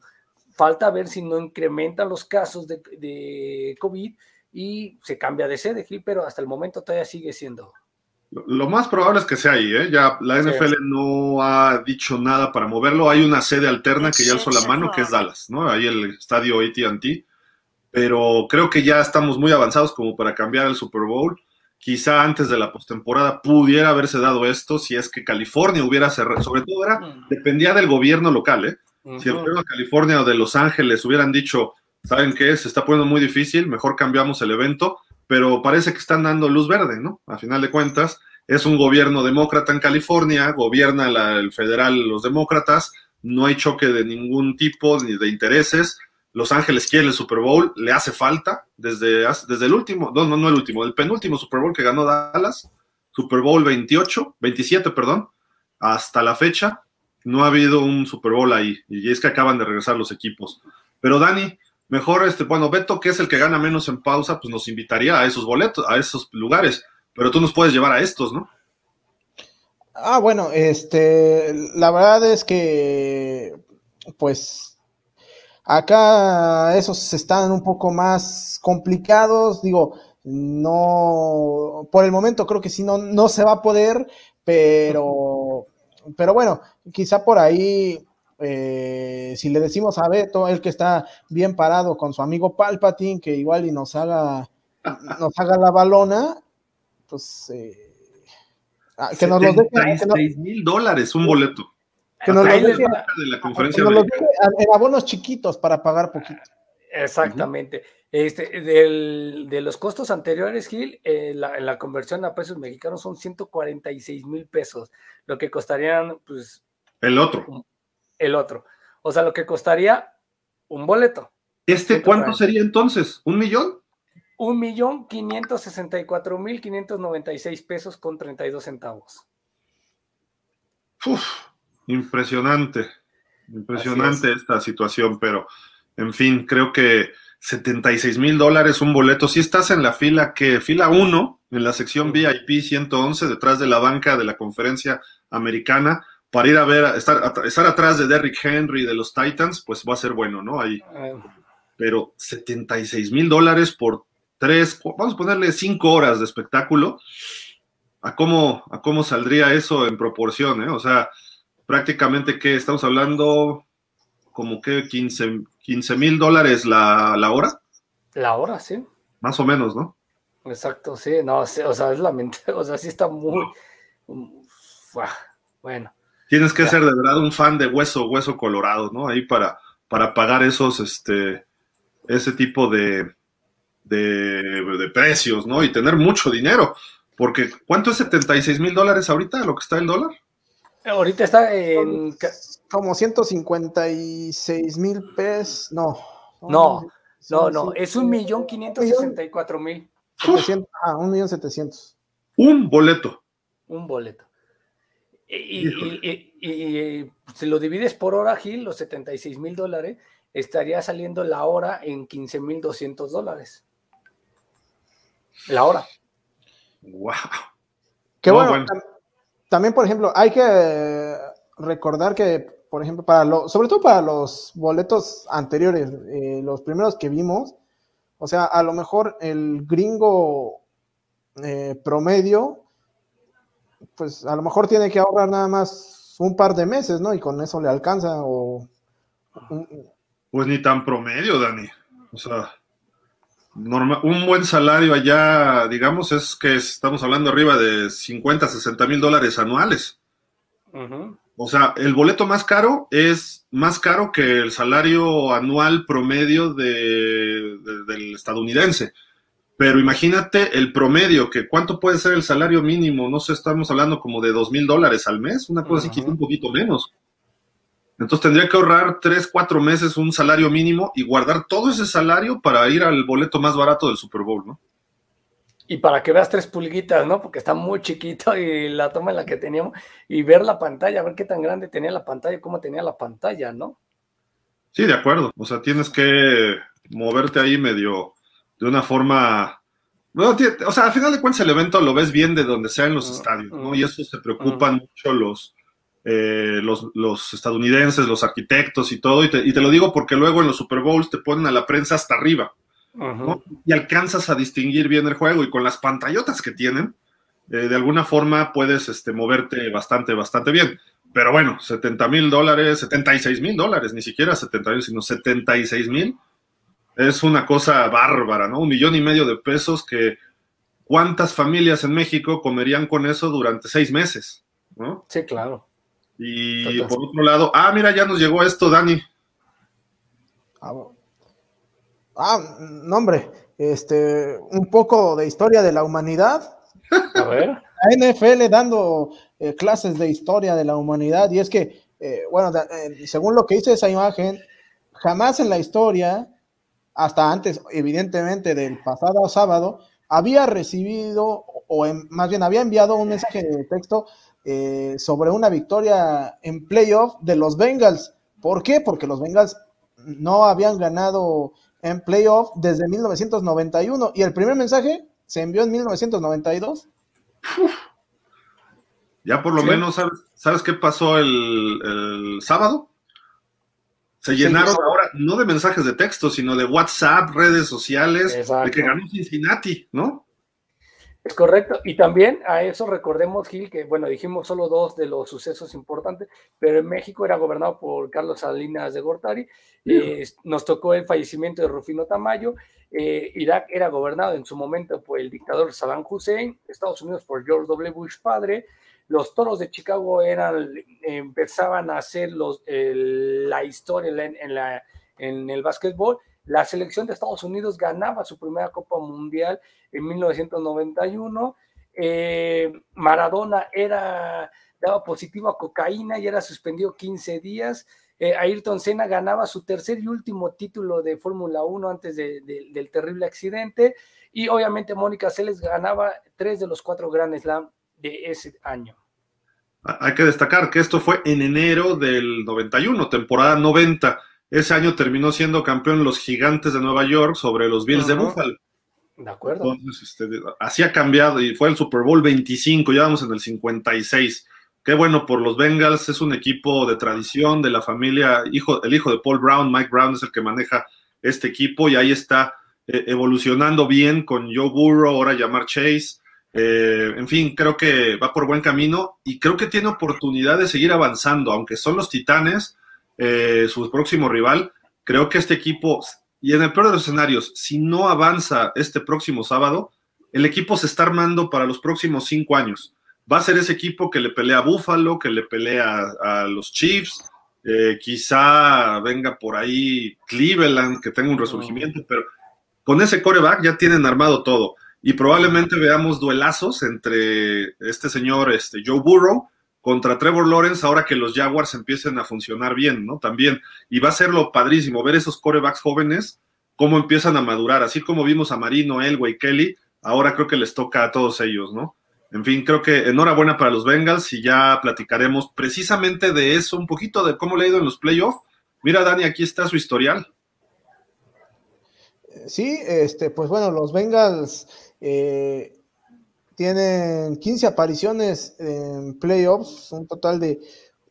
Falta ver si no incrementan los casos de, de COVID y se cambia de sede, Gil, pero hasta el momento todavía sigue siendo. Lo más probable es que sea ahí, ¿eh? Ya la NFL no ha dicho nada para moverlo. Hay una sede alterna que ya alzó la mano, que es Dallas, ¿no? Ahí el estadio ATT pero creo que ya estamos muy avanzados como para cambiar el Super Bowl. Quizá antes de la postemporada pudiera haberse dado esto si es que California hubiera cerrado, sobre todo era, dependía del gobierno local, ¿eh? Si el gobierno de California o de Los Ángeles hubieran dicho, ¿saben qué? Se está poniendo muy difícil, mejor cambiamos el evento, pero parece que están dando luz verde, ¿no? A final de cuentas, es un gobierno demócrata en California, gobierna el federal los demócratas, no hay choque de ningún tipo ni de intereses, los Ángeles quiere el Super Bowl, le hace falta desde, desde el último, no, no, no el último, el penúltimo Super Bowl que ganó Dallas, Super Bowl 28, 27, perdón, hasta la fecha, no ha habido un Super Bowl ahí, y es que acaban de regresar los equipos. Pero Dani, mejor este, bueno, Beto, que es el que gana menos en pausa, pues nos invitaría a esos boletos, a esos lugares, pero tú nos puedes llevar a estos, ¿no? Ah, bueno, este, la verdad es que, pues, Acá esos están un poco más complicados, digo, no, por el momento creo que sí, no, no se va a poder, pero, pero bueno, quizá por ahí eh, si le decimos a Beto, el que está bien parado con su amigo Palpatine, que igual y nos haga, nos haga la balona, pues eh, que nos lo deje. mil dólares un boleto. Que nos lo deje, de la conferencia que nos lo deje en abonos chiquitos para pagar poquito. Exactamente. Este, de los costos anteriores, Gil, eh, la, la, conversión a pesos mexicanos son 146 mil pesos, lo que costarían, pues... El otro. El otro. O sea, lo que costaría un boleto. ¿Este cuánto sería entonces? ¿Un millón? Un millón quinientos sesenta y cuatro mil quinientos noventa y seis pesos con treinta y dos centavos. Uf, impresionante, impresionante esta situación, pero en fin, creo que 76 mil dólares un boleto. Si estás en la fila que, fila 1, en la sección VIP 111, detrás de la banca de la conferencia americana, para ir a ver, estar, estar atrás de Derrick Henry de los Titans, pues va a ser bueno, ¿no? Ahí. Pero 76 mil dólares por tres, vamos a ponerle cinco horas de espectáculo. ¿A cómo, ¿A cómo saldría eso en proporción? Eh? O sea, prácticamente que estamos hablando como que 15 mil dólares la, hora. La hora, sí. Más o menos, ¿no? Exacto, sí, no, o sea, es lamentable, o sea, sí está muy, bueno. Tienes que ser de verdad un fan de hueso, hueso colorado, ¿no? Ahí para, para pagar esos, este, ese tipo de, de, precios, ¿no? Y tener mucho dinero, porque ¿cuánto es 76 mil dólares ahorita lo que está el dólar? Ahorita está en como 156 mil pesos, no. No, no, no, es un millón quinientos sesenta y cuatro mil. Ah, un millón setecientos. Un boleto. Un boleto. Y, y, si lo divides por hora, Gil, los 76 mil dólares, estaría saliendo la hora en 15 mil 200 dólares. La hora. Wow. Qué bueno. También, por ejemplo, hay que recordar que por ejemplo, para lo, sobre todo para los boletos anteriores, eh, los primeros que vimos, o sea, a lo mejor el gringo eh, promedio, pues a lo mejor tiene que ahorrar nada más un par de meses, ¿no? Y con eso le alcanza o... Pues ni tan promedio, Dani. O sea, un buen salario allá, digamos, es que estamos hablando arriba de 50, 60 mil dólares anuales. O sea, el boleto más caro es más caro que el salario anual promedio de, del estadounidense. Pero imagínate el promedio, que cuánto puede ser el salario mínimo, no sé, estamos hablando como de dos mil dólares al mes, una cosa así un poquito menos. Entonces tendría que ahorrar tres, cuatro meses un salario mínimo y guardar todo ese salario para ir al boleto más barato del Super Bowl, ¿no? y para que veas tres pulguitas, ¿no? Porque está muy chiquito y la toma en la que teníamos y ver la pantalla, ver qué tan grande tenía la pantalla, cómo tenía la pantalla, ¿no? Sí, de acuerdo. O sea, tienes que moverte ahí medio de una forma. o sea, al final de cuentas el evento lo ves bien de donde sea en los mm, estadios, ¿no? Mm, y eso se preocupan mm. mucho los, eh, los, los, estadounidenses, los arquitectos y todo. Y te, y te lo digo porque luego en los Super Bowls te ponen a la prensa hasta arriba y alcanzas a distinguir bien el juego y con las pantallotas que tienen, eh, de alguna forma puedes este, moverte bastante, bastante bien. Pero bueno, 70 mil dólares, 76 mil dólares, ni siquiera 70 mil, sino 76 mil, es una cosa bárbara, ¿no? Un millón y medio de pesos que cuántas familias en México comerían con eso durante seis meses, ¿no? Sí, claro. Y por otro lado, ah, mira, ya nos llegó esto, Dani. Ah, Ah, no, hombre, este, un poco de historia de la humanidad. A ver. La NFL dando eh, clases de historia de la humanidad, y es que, eh, bueno, eh, según lo que dice esa imagen, jamás en la historia, hasta antes, evidentemente, del pasado sábado, había recibido, o más bien había enviado un mensaje de texto sobre una victoria en playoff de los Bengals. ¿Por qué? Porque los Bengals no habían ganado en playoff desde 1991 y el primer mensaje se envió en 1992. Ya por lo menos, ¿sabes, qué pasó el, sábado? Se llenaron ahora no de mensajes de texto, sino de WhatsApp, redes sociales, de que ganó Cincinnati, ¿no? Es correcto. Y también a eso recordemos, Gil, que bueno, dijimos solo dos de los sucesos importantes, pero en México era gobernado por Carlos Salinas de Gortari. Eh, nos tocó el fallecimiento de Rufino Tamayo. Eh, Irak era gobernado en su momento por el dictador Saddam Hussein, Estados Unidos por George W. Bush padre. Los toros de Chicago eran, empezaban a hacer los, la historia en, la, en el básquetbol la selección de Estados Unidos ganaba su primera Copa Mundial en 1991. Eh, Maradona era, daba positivo a cocaína y era suspendido 15 días. Eh, Ayrton Senna ganaba su tercer y último título de Fórmula 1 antes del terrible accidente. Y obviamente Mónica Seles ganaba tres de los cuatro Grand Slam de ese año. Hay que destacar que esto fue en enero del 91, temporada 90. Ese año terminó siendo campeón los Gigantes de Nueva York sobre los Bills de Buffalo. De acuerdo. Entonces, este, así ha cambiado y fue el Super Bowl 25, ya vamos en el 56. Qué bueno por los Bengals, es un equipo de tradición de la familia, hijo, el hijo de Paul Brown, Mike Brown es el que maneja este equipo y ahí está eh, evolucionando bien con Joe Burrow, ahora llamar Chase. Eh, en fin, creo que va por buen camino y creo que tiene oportunidad de seguir avanzando, aunque son los Titanes eh, su próximo rival. Creo que este equipo, y en el peor de los escenarios, si no avanza este próximo sábado, el equipo se está armando para los próximos cinco años. Va a ser ese equipo que le pelea a Buffalo, que le pelea a, los Chiefs, eh, quizá venga por ahí Cleveland, que tenga un resurgimiento, pero con ese coreback ya tienen armado todo. Y probablemente veamos duelazos entre este señor este, Joe Burrow contra Trevor Lawrence ahora que los Jaguars empiecen a funcionar bien, ¿no? También. Y va a ser lo padrísimo ver esos corebacks jóvenes cómo empiezan a madurar, así como vimos a Marino, Elway, Kelly, ahora creo que les toca a todos ellos, ¿no? En fin, creo que enhorabuena para los Bengals y ya platicaremos precisamente de eso, un poquito de cómo le ha ido en los playoffs. Mira, Dani, aquí está su historial. Sí, este, pues bueno, los Bengals eh, tienen 15 apariciones en playoffs, un total de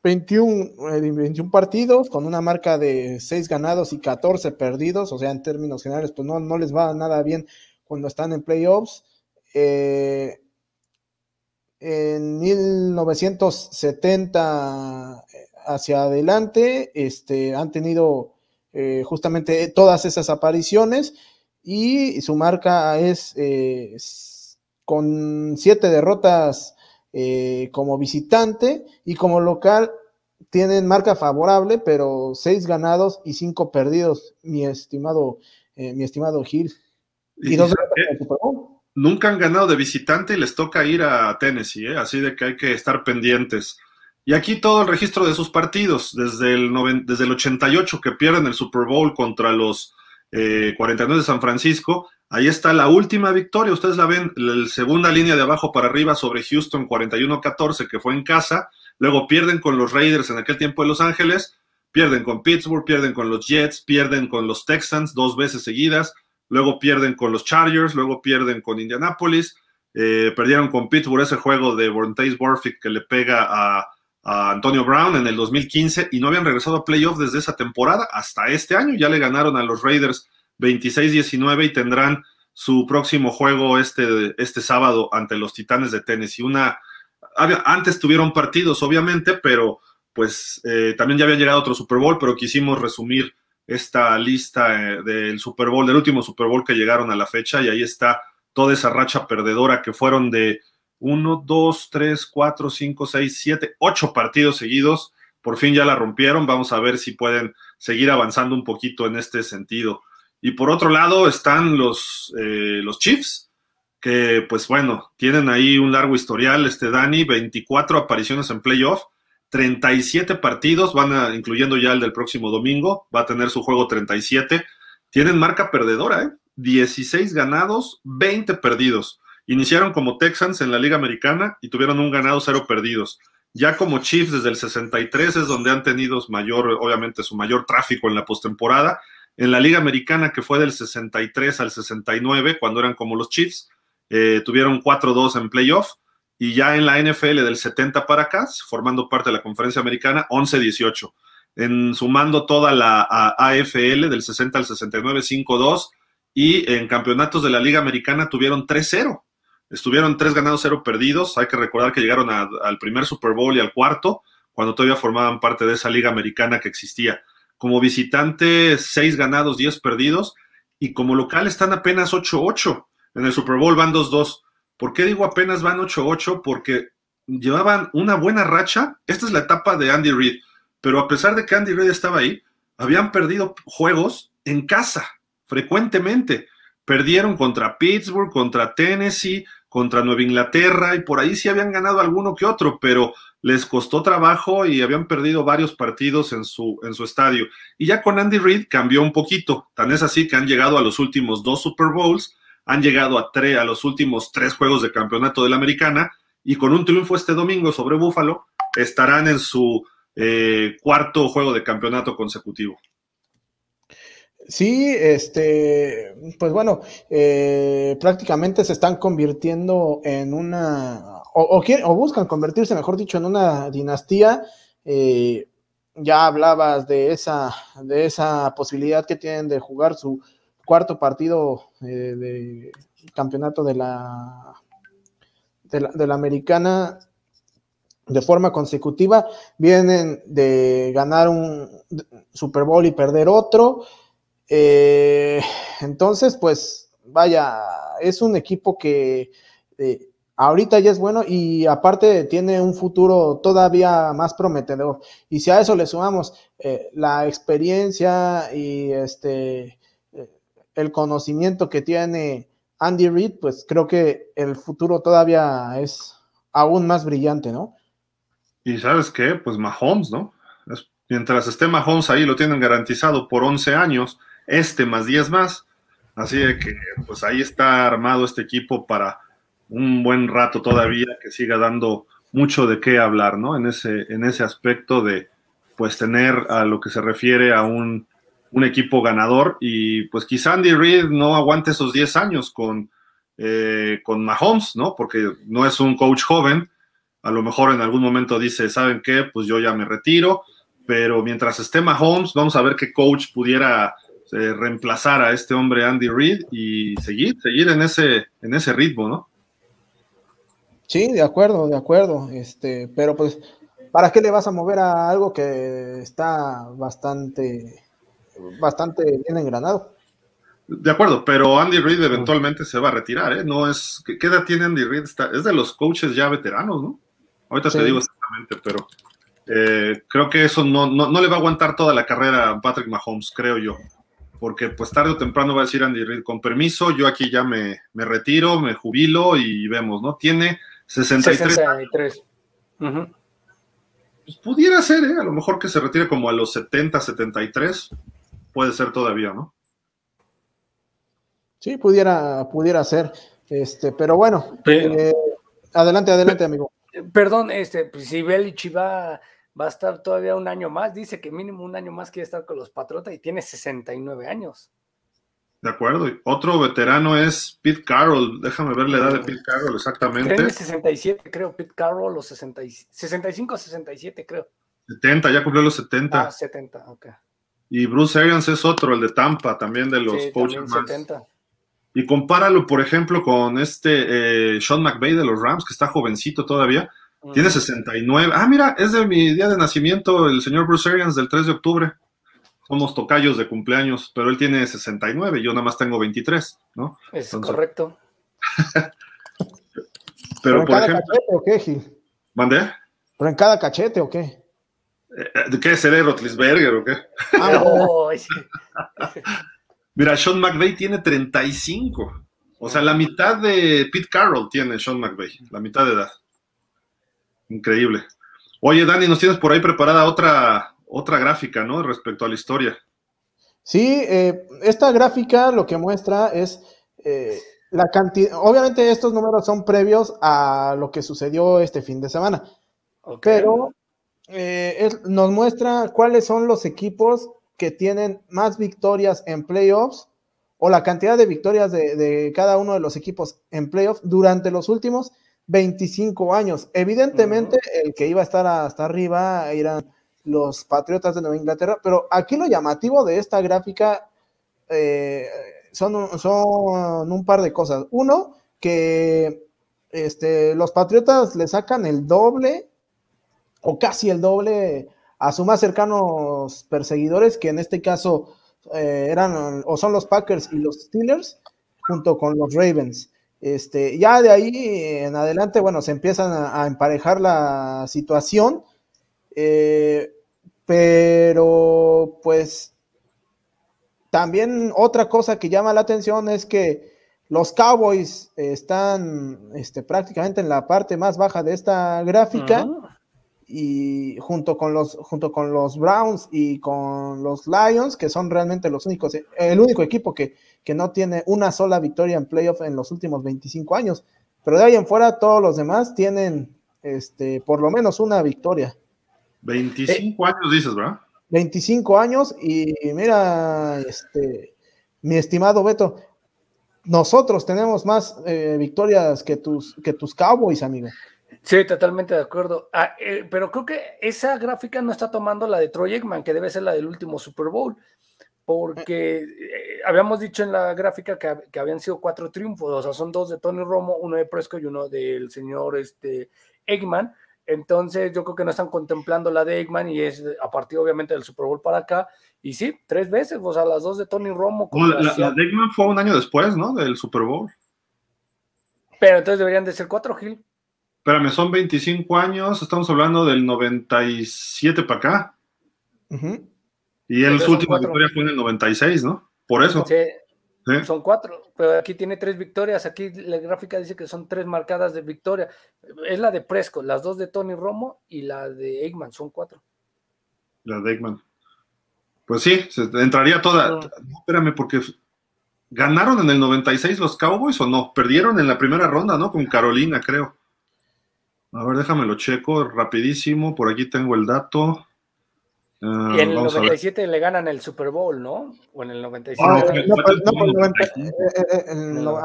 21, 21 eh, partidos con una marca de 6 ganados y 14 perdidos, o sea, en términos generales, pues no, no les va nada bien cuando están en playoffs. Eh, en 1970 eh, hacia adelante, este, han tenido justamente todas esas apariciones y su marca es con siete derrotas eh, como visitante y como local tienen marca favorable, pero seis ganados y cinco perdidos, mi estimado, eh, mi estimado Gil. Y, dos Nunca han ganado de visitante y les toca ir a Tennessee, ¿eh? así de que hay que estar pendientes. Y aquí todo el registro de sus partidos, desde el, desde el 88 que pierden el Super Bowl contra los 49 de San Francisco, Ahí está la última victoria, ustedes la ven, la segunda línea de abajo para arriba sobre Houston 41-14, que fue en casa. Luego pierden con los Raiders en aquel tiempo de Los Ángeles, pierden con Pittsburgh, pierden con los Jets, pierden con los Texans dos veces seguidas, luego pierden con los Chargers, luego pierden con Indianapolis, eh, perdieron con Pittsburgh ese juego de Borntaze Burfict que le pega a, a, Antonio Brown en el 2015 y no habían regresado a playoff desde esa temporada hasta este año, ya le ganaron a los Raiders 26-19 y tendrán su próximo juego este, este sábado ante los Titanes de Tennessee. Una, antes tuvieron partidos, obviamente, pero pues eh, también ya había llegado otro Super Bowl, pero quisimos resumir esta lista eh, del Super Bowl, del último Super Bowl que llegaron a la fecha, y ahí está toda esa racha perdedora que fueron de 1, 2, 3, 4, 5, 6, 7, 8 partidos seguidos. Por fin ya la rompieron. Vamos a ver si pueden seguir avanzando un poquito en este sentido. Y por otro lado están los, eh, los Chiefs, que pues bueno, tienen ahí un largo historial, este Dani, 24 apariciones en playoff, 37 partidos, van a, incluyendo ya el del próximo domingo, va a tener su juego 37. Tienen marca perdedora, ¿eh? 16 ganados, 20 perdidos. Iniciaron como Texans en la Liga Americana y tuvieron un ganado, cero perdidos. Ya como Chiefs desde el 63 es donde han tenido mayor, obviamente, su mayor tráfico en la postemporada en la Liga Americana, que fue del 63 al 69, cuando eran como los Chiefs, eh, tuvieron 4-2 en playoff. Y ya en la NFL del 70 para acá, formando parte de la conferencia americana, 11-18. En sumando toda la AFL del 60 al 69, 5-2. Y en campeonatos de la Liga Americana tuvieron 3-0. Estuvieron tres ganados, cero perdidos. Hay que recordar que llegaron al primer Super Bowl y al cuarto, cuando todavía formaban parte de esa liga americana que existía. Como visitante, seis ganados, diez perdidos. Y como local están apenas 8-8. En el Super Bowl van 2-2. ¿Por qué digo apenas van 8-8? Porque llevaban una buena racha. Esta es la etapa de Andy Reid. Pero a pesar de que Andy Reid estaba ahí, habían perdido juegos en casa frecuentemente. Perdieron contra Pittsburgh, contra Tennessee, contra Nueva Inglaterra y por ahí sí habían ganado alguno que otro, pero les costó trabajo y habían perdido varios partidos en su, en su estadio. Y ya con Andy Reid cambió un poquito. Tan es así que han llegado a los últimos dos Super Bowls, han llegado a, a los últimos tres juegos de campeonato de la americana y con un triunfo este domingo sobre Buffalo estarán en su eh, cuarto juego de campeonato consecutivo. Sí, este, pues bueno, eh, prácticamente se están convirtiendo en una, o, buscan convertirse, mejor dicho, en una dinastía. Eh, ya hablabas de esa, de esa posibilidad que tienen de jugar su cuarto partido de campeonato de la, de la, de la americana de forma consecutiva, vienen de ganar un Super Bowl y perder otro. Eh, entonces, pues, vaya, es un equipo que eh, ahorita ya es bueno y aparte tiene un futuro todavía más prometedor. Y si a eso le sumamos eh, la experiencia y este el conocimiento que tiene Andy Reid, pues creo que el futuro todavía es aún más brillante, ¿no? Y sabes qué, pues Mahomes, ¿no? mientras esté Mahomes ahí lo tienen garantizado por 11 años, este más 10 más. Así de que, pues ahí está armado este equipo para un buen rato todavía que siga dando mucho de qué hablar, ¿no? En ese, en ese aspecto de, pues, tener a lo que se refiere a un, un equipo ganador y, pues, quizá Andy Reid no aguante esos 10 años con, eh, con Mahomes, ¿no? Porque no es un coach joven, a lo mejor en algún momento dice, ¿saben qué? Pues yo ya me retiro, pero mientras esté Mahomes, vamos a ver qué coach pudiera eh, reemplazar a este hombre Andy Reid y seguir, seguir en ese, en ese ritmo, ¿no? Sí, de acuerdo, de acuerdo. Este, pero pues, ¿para qué le vas a mover a algo que está bastante, bastante bien engranado? De acuerdo, pero Andy Reid eventualmente se va a retirar, ¿eh? No es. ¿Qué edad tiene Andy Reid? es de los coaches ya veteranos, ¿no? Ahorita te digo exactamente, pero eh, creo que eso no, no, le va a aguantar toda la carrera a Patrick Mahomes, creo yo. Porque pues tarde o temprano va a decir Andy Reid, con permiso, yo aquí ya me, me retiro, me jubilo y vemos, ¿no? Tiene 63. 63. Pues pudiera ser, ¿eh? A lo mejor que se retire como a los 70, 73. Puede ser todavía, ¿no? Sí, pudiera, pudiera ser. Este, pero bueno, eh, adelante, adelante, amigo. Perdón, este, pues, si Belichi va, va a estar todavía un año más, dice que mínimo un año más quiere estar con los Patriotas y tiene 69 años. De acuerdo. Otro veterano es Pete Carroll. Déjame ver la edad de Pete Carroll exactamente. Tiene 67, creo, Pete Carroll, los 65, 67, creo. 70, ya cumplió los 70. Ah, 70, ok. Y Bruce Arians es otro, el de Tampa, también de los coaches más. 70. Y compáralo, por ejemplo, con este eh, Sean McVay de los Rams, que está jovencito todavía. Tiene 69. Ah, mira, es de mi día de nacimiento, el señor Bruce Arians, del 3 de octubre. Somos tocayos de cumpleaños, pero él tiene 69, yo nada más tengo 23, ¿no? Es correcto. pero, por ejemplo. Cachete, ¿o qué, Gil? ¿Mandé? ¿Pero en cada cachete o qué? Eh, ¿De qué seré, Rotlisberger o qué? Ah, no. Mira, Sean McVay tiene 35. O sea, la mitad de Pete Carroll tiene Sean McVay, la mitad de edad. Increíble. Oye, Dani, nos tienes por ahí preparada otra, otra gráfica, ¿no? Respecto a la historia. Sí, eh, esta gráfica lo que muestra es eh, la cantidad. Obviamente, estos números son previos a lo que sucedió este fin de semana. Pero eh, nos muestra cuáles son los equipos que tienen más victorias en playoffs o la cantidad de victorias de, cada uno de los equipos en playoffs durante los últimos 25 años. Evidentemente, el que iba a estar hasta arriba eran los Patriotas de Nueva Inglaterra, pero aquí lo llamativo de esta gráfica eh, son, son un par de cosas. Uno, que este, los Patriotas le sacan el doble o casi el doble a sus más cercanos perseguidores, que en este caso eh, eran o son los Packers y los Steelers, junto con los Ravens. Este, ya de ahí en adelante, bueno, se empiezan a, emparejar la situación, eh, pero pues también otra cosa que llama la atención es que los Cowboys están este, prácticamente en la parte más baja de esta gráfica y junto con los junto con los Browns y con los Lions, que son realmente los únicos, el único equipo que, que no tiene una sola victoria en playoff en los últimos 25 años. Pero de ahí en fuera, todos los demás tienen este, por lo menos una victoria. 25 años dices, ¿verdad? 25 años y mira, este, mi estimado Beto, nosotros tenemos más eh, victorias que tus, que tus Cowboys, amigo. Sí, totalmente de acuerdo. Ah, eh, pero creo que esa gráfica no está tomando la de Troy Aikman, que debe ser la del último Super Bowl, porque eh, habíamos dicho en la gráfica que, habían sido cuatro triunfos, o sea, son dos de Tony Romo, uno de Prescott y uno del señor este, Eggman. Entonces, yo creo que no están contemplando la de Eggman y es a partir, obviamente, del Super Bowl para acá. Y sí, tres veces, o sea, las dos de Tony Romo. la, la, de Eggman fue un año después, ¿no? Del Super Bowl. Pero entonces deberían de ser cuatro, Gil. Espérame, son 25 años, estamos hablando del 97 para acá. Y el último victoria fue en el 96, ¿no? Por eso. Sí, Son cuatro, pero aquí tiene tres victorias. Aquí la gráfica dice que son tres marcadas de victoria. Es la de Presco, las dos de Tony Romo y la de Eggman, son cuatro. La de Eggman. Pues sí, se entraría toda. espérame, porque ¿ganaron en el 96 los Cowboys o no? Perdieron en la primera ronda, ¿no? Con Carolina, creo. A ver, déjame lo checo rapidísimo. Por aquí tengo el dato. Uh, y en el 97 le ganan el Super Bowl, ¿no? O en el 97. Ah, no, no, no,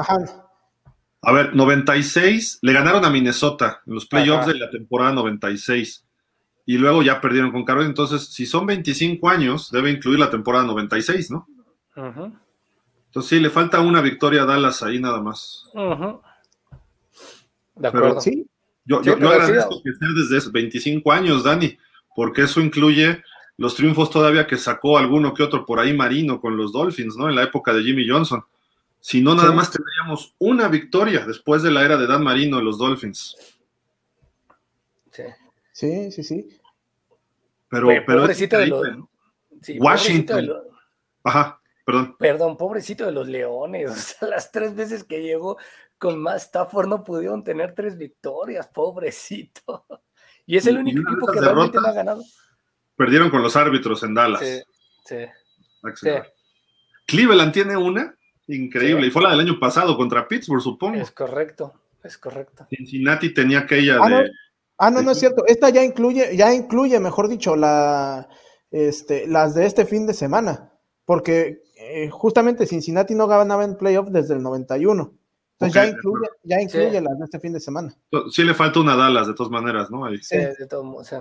a ver, 96 le ganaron a Minnesota en los playoffs de la temporada 96. Y luego ya perdieron con Carolina. Entonces, si son 25 años, debe incluir la temporada 96, ¿no? Entonces, sí, le falta una victoria a Dallas ahí nada más. De acuerdo. sí, yo, yo, agradezco que sea desde esos 25 años, Dani, porque eso incluye los triunfos todavía que sacó alguno que otro por ahí Marino con los Dolphins, ¿no? En la época de Jimmy Johnson. Si no, nada más tendríamos una victoria después de la era de Dan Marino en los Dolphins. Sí, sí, sí. sí. Pero, pero pobrecito de los, Washington. Ajá, perdón. Perdón, pobrecito de los Leones. O sea, las tres veces que llegó con más Stafford no pudieron tener tres victorias, pobrecito. Y es el único equipo que realmente no ha ganado. Perdieron con los árbitros en Dallas. Sí, sí. Cleveland tiene una increíble, y fue la del año pasado contra Pittsburgh, supongo. Es correcto, es correcto. Cincinnati tenía aquella ah, de. No. Ah, no, no es cierto. Esta ya incluye, ya incluye, mejor dicho, la, este, las de este fin de semana. Porque eh, justamente Cincinnati no ganaba en playoff desde el 91. Entonces ya incluye, ya incluye las de este fin de semana. Sí le falta una Dallas de todas maneras, ¿no? Sí, de todos modos.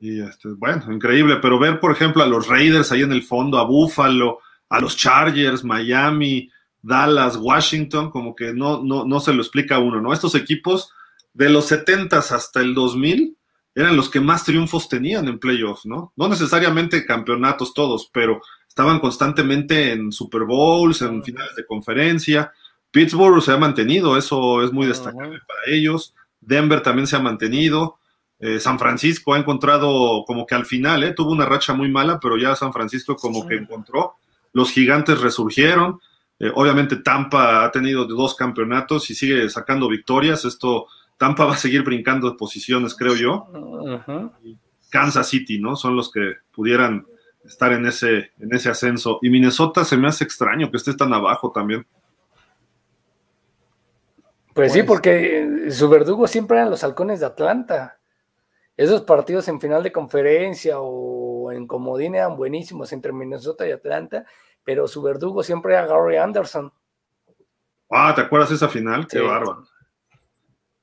Y este, bueno, increíble, pero ver, por ejemplo, a los Raiders ahí en el fondo, a Buffalo, a los Chargers, Miami, Dallas, Washington, como que no, no, no se lo explica a uno, ¿no? Estos equipos de los 70 hasta el 2000 eran los que más triunfos tenían en playoffs, ¿no? No necesariamente campeonatos todos, pero estaban constantemente en Super Bowls, en finales de conferencia. Pittsburgh se ha mantenido, eso es muy destacable para ellos. Denver también se ha mantenido. Eh, San Francisco ha encontrado como que al final, eh, tuvo una racha muy mala, pero ya San Francisco como que encontró. Los gigantes resurgieron. Eh, obviamente Tampa ha tenido dos campeonatos y sigue sacando victorias. Esto, Tampa va a seguir brincando de posiciones, creo yo. Kansas City, ¿no? Son los que pudieran estar en ese, en ese ascenso. Y Minnesota se me hace extraño que esté tan abajo también. Pues, sí, porque su verdugo siempre eran los halcones de Atlanta. Esos partidos en final de conferencia o en comodín eran buenísimos entre Minnesota y Atlanta, pero su verdugo siempre era Gary Anderson. Ah, ¿te acuerdas de esa final? Qué bárbaro.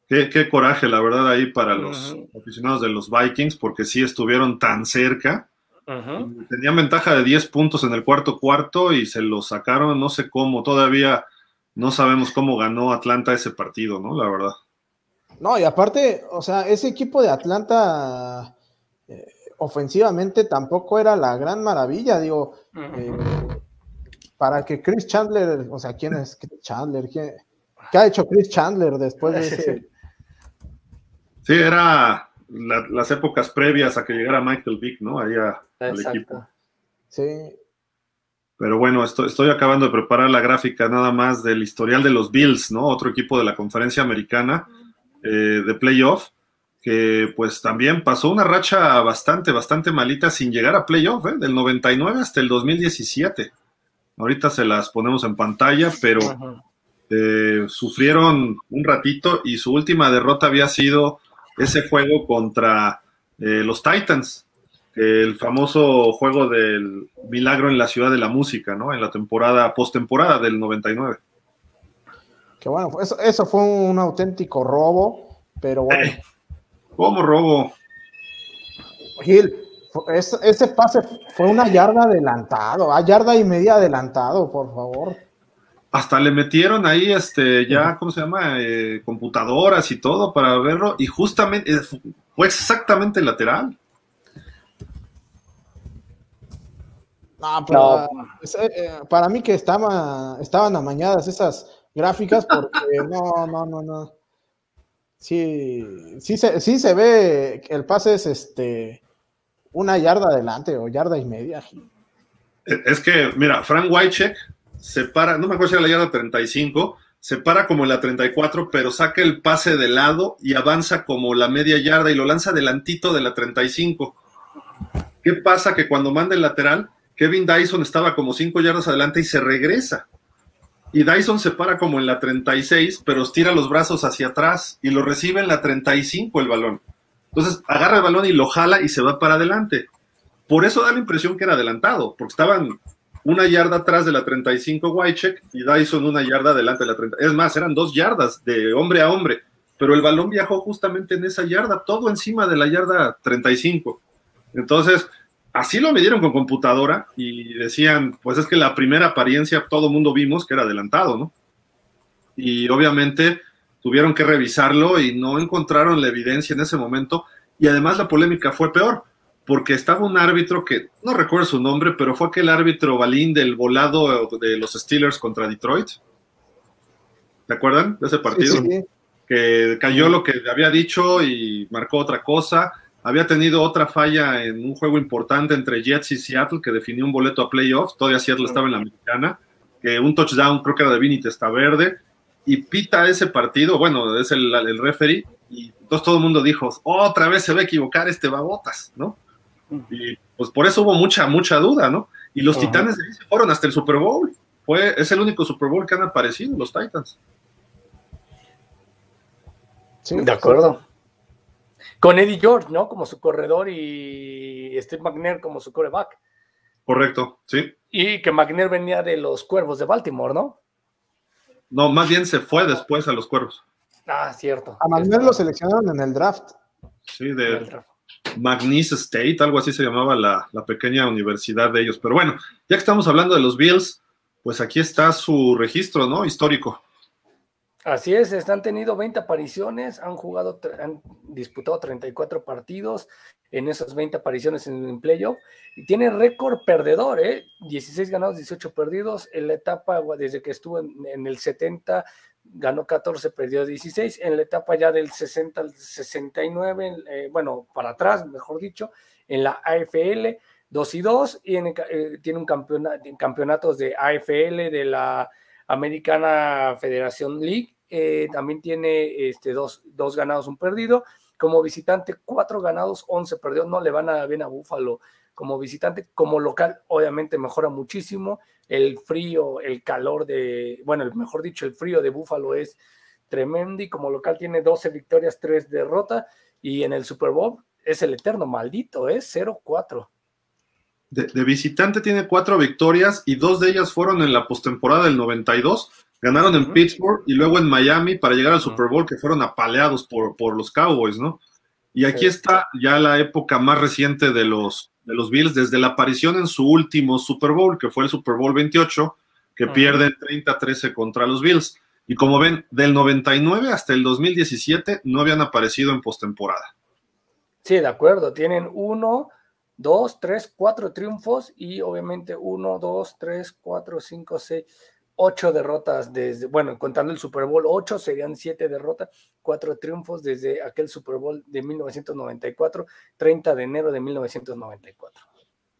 Qué, coraje, la verdad, ahí para los aficionados de los Vikings, porque sí estuvieron tan cerca. Tenían ventaja de 10 puntos en el cuarto cuarto y se lo sacaron, no sé cómo, todavía no sabemos cómo ganó Atlanta ese partido, ¿no? La verdad. No, y aparte, o sea, ese equipo de Atlanta eh, ofensivamente tampoco era la gran maravilla, digo, eh, para que Chris Chandler, o sea, ¿quién es Chris Chandler? ¿Qué, ha hecho Chris Chandler después de ese? Sí, era las épocas previas a que llegara Michael Vick, ¿no? Ahí al equipo. Sí. Pero bueno, estoy, estoy acabando de preparar la gráfica nada más del historial de los Bills, ¿no? Otro equipo de la conferencia americana eh, de playoff, que pues también pasó una racha bastante, bastante malita sin llegar a playoff, ¿eh? Del 99 hasta el 2017. Ahorita se las ponemos en pantalla, pero eh, sufrieron un ratito y su última derrota había sido ese juego contra eh, los Titans, el famoso juego del milagro en la ciudad de la música, ¿no? En la temporada, postemporada del 99. Que bueno, eso, eso fue un auténtico robo, pero bueno. Eh, ¿Cómo robo? Gil, ese, pase fue una yarda adelantado, a yarda y media adelantado, por favor. Hasta le metieron ahí, este, ya, ¿cómo se llama? Eh, computadoras y todo para verlo, y justamente eh, fue exactamente lateral. No, pero eh, para mí que estaba, estaban amañadas esas gráficas porque no, no, no, no. Sí, sí se, sí se ve que el pase es este una yarda adelante o yarda y media. Es que, mira, Frank Wycheck se para, no me acuerdo si era la yarda 35, se para como en la 34, pero saca el pase de lado y avanza como la media yarda y lo lanza delantito de la 35. ¿Qué pasa? Que cuando manda el lateral, Kevin Dyson estaba como 5 yardas adelante y se regresa. Y Dyson se para como en la 36, pero estira los brazos hacia atrás y lo recibe en la 35 el balón. Entonces agarra el balón y lo jala y se va para adelante. Por eso da la impresión que era adelantado, porque estaban una yarda atrás de la 35 Wycheck y Dyson una yarda adelante de la 30. Es más, eran dos yardas de hombre a hombre, pero el balón viajó justamente en esa yarda, todo encima de la yarda 35. Entonces, así lo midieron con computadora y decían, pues es que la primera apariencia todo mundo vimos que era adelantado, ¿no? Y obviamente tuvieron que revisarlo y no encontraron la evidencia en ese momento. Y además la polémica fue peor, porque estaba un árbitro que no recuerdo su nombre, pero fue aquel árbitro balín del volado de los Steelers contra Detroit. ¿Se acuerdan de ese partido? Que cayó lo que había dicho y marcó otra cosa. Había tenido otra falla en un juego importante entre Jets y Seattle que definió un boleto a playoffs. Todavía Seattle estaba en la americana. Que un touchdown, creo que era de Vinny Verde Y pita ese partido. Bueno, es el, el referee. Y entonces todo el mundo dijo: Otra vez se va a equivocar este Babotas, ¿no? Y pues por eso hubo mucha, mucha duda, ¿no? Y los Titanes se fueron hasta el Super Bowl. Fue, es el único Super Bowl que han aparecido, los Titans. Sí, de acuerdo. Con Eddie George, ¿no? Como su corredor y Steve McNair como su coreback. Correcto, sí. Y que McNair venía de los Cuervos de Baltimore, ¿no? No, más bien se fue después a los Cuervos. Ah, cierto. A McNair lo seleccionaron en el draft. Sí, de. McNeese State, algo así se llamaba la, pequeña universidad de ellos. Pero bueno, ya que estamos hablando de los Bills, pues aquí está su registro, ¿no? Histórico. Así es, han tenido 20 apariciones, han jugado, han disputado 34 partidos en esas 20 apariciones en el playoff y tiene récord perdedor, ¿eh? 16 ganados, 18 perdidos en la etapa desde que estuvo en, en el 70 ganó 14, perdió 16. En la etapa ya del 60 al 69, eh, bueno, para atrás, mejor dicho, en la AFL, 2 y 2, y eh, tiene un campeonato, campeonatos de AFL, de la Americana Federación League, eh, también tiene este, dos, dos, ganados, un perdido. Como visitante, cuatro ganados, 11 perdidos. No le van a bien a Búfalo como visitante. Como local, obviamente mejora muchísimo el frío, el calor de, bueno, mejor dicho, el frío de Búfalo es tremendo y como local tiene 12 victorias, 3 derrotas y en el Super Bowl es el eterno maldito, es 0-4. De, visitante tiene cuatro victorias y dos de ellas fueron en la postemporada del 92. Ganaron en Pittsburgh y luego en Miami para llegar al Super Bowl, que fueron apaleados por, por los Cowboys, ¿no? Y aquí está ya la época más reciente de los, de los Bills desde la aparición en su último Super Bowl, que fue el Super Bowl 28, que pierde 30-13 contra los Bills. Y como ven, del 99 hasta el 2017 no habían aparecido en postemporada. Sí, de acuerdo. Tienen uno, dos, tres, cuatro triunfos y obviamente uno, dos, tres, cuatro, cinco, seis, ocho derrotas desde, bueno, contando el Super Bowl, ocho serían siete derrotas, cuatro triunfos desde aquel Super Bowl de 1994, 30 de enero de 1994.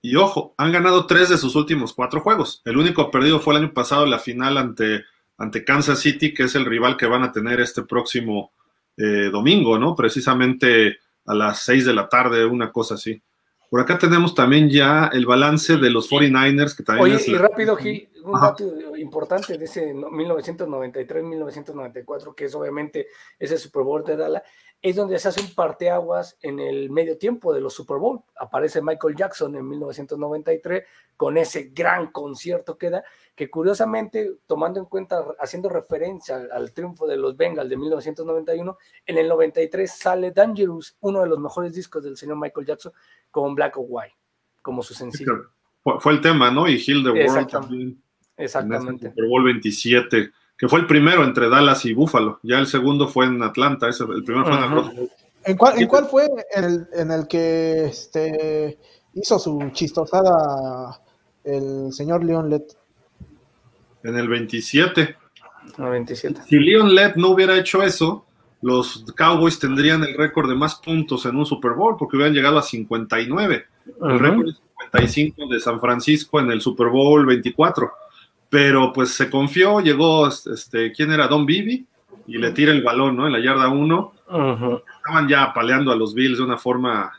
Y ojo, han ganado tres de sus últimos cuatro juegos. El único perdido fue el año pasado, la final ante, ante Kansas City, que es el rival que van a tener este próximo eh, domingo, ¿no? Precisamente a las seis de la tarde, una cosa así. Por acá tenemos también ya el balance de los 49ers, que también Oye, y rápido, Gil, un dato importante de ese 1993-1994, que es obviamente ese Super Bowl de Dallas, es donde se hace un parteaguas en el medio tiempo de los Super Bowl. Aparece Michael Jackson en 1993 con ese gran concierto que da, que curiosamente, tomando en cuenta, haciendo referencia al, triunfo de los Bengals de 1991, en el 93 sale Dangerous, uno de los mejores discos del señor Michael Jackson, con Black or White, como su sencillo. Fue, el tema, ¿no? Y Hill the World también. Exactamente. Super Bowl 27 que fue el primero entre Dallas y Buffalo. Ya el segundo fue en Atlanta, ese, el primero fue en ¿En cuál, ¿En cuál, fue el, en el que este, hizo su chistosada el señor Leon Lett? En el 27. El 27. Si Leon Lett no hubiera hecho eso, los Cowboys tendrían el récord de más puntos en un Super Bowl porque hubieran llegado a 59. El récord es 55 de San Francisco en el Super Bowl 24 pero pues se confió, llegó, este, ¿quién era? Don Bibi, y le tira el balón, ¿no? En la yarda 1. Estaban ya apaleando a los Bills de una forma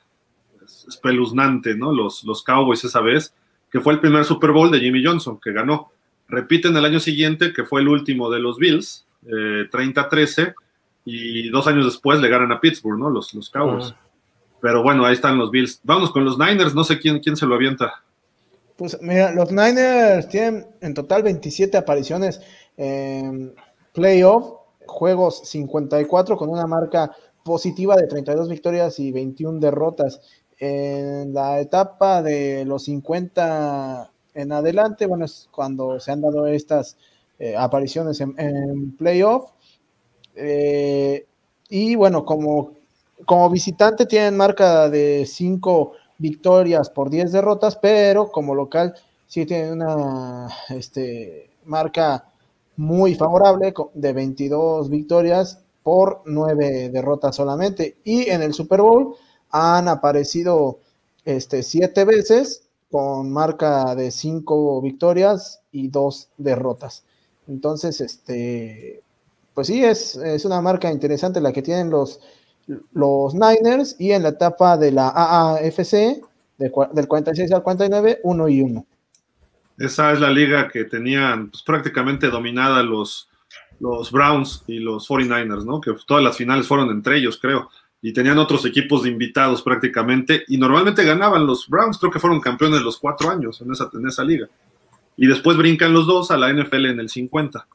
espeluznante, ¿no? Los, los Cowboys esa vez, que fue el primer Super Bowl de Jimmy Johnson, que ganó. Repiten el año siguiente, que fue el último de los Bills, eh, 30-13, y dos años después le ganan a Pittsburgh, ¿no? Los, los Cowboys. Pero bueno, ahí están los Bills. Vamos con los Niners, no sé quién, quién se lo avienta. Pues mira, los Niners tienen en total 27 apariciones en playoff, juegos 54 con una marca positiva de 32 victorias y 21 derrotas. En la etapa de los 50 en adelante, bueno, es cuando se han dado estas eh, apariciones en, playoff. Eh, y bueno, como, como visitante tienen marca de 5 victorias por 10 derrotas, pero como local sí tiene una este, marca muy favorable de 22 victorias por 9 derrotas solamente. Y en el Super Bowl han aparecido este, 7 veces con marca de 5 victorias y 2 derrotas. Entonces, este, pues sí, es, es una marca interesante la que tienen los, los Niners y en la etapa de la AAFC del 46 al 49, 1 y 1. Esa es la liga que tenían pues, prácticamente dominada los, los Browns y los 49ers, ¿no? Que todas las finales fueron entre ellos, creo. Y tenían otros equipos de invitados prácticamente. Y normalmente ganaban los Browns, creo que fueron campeones los cuatro años en esa, en esa liga. Y después brincan los dos a la NFL en el 50.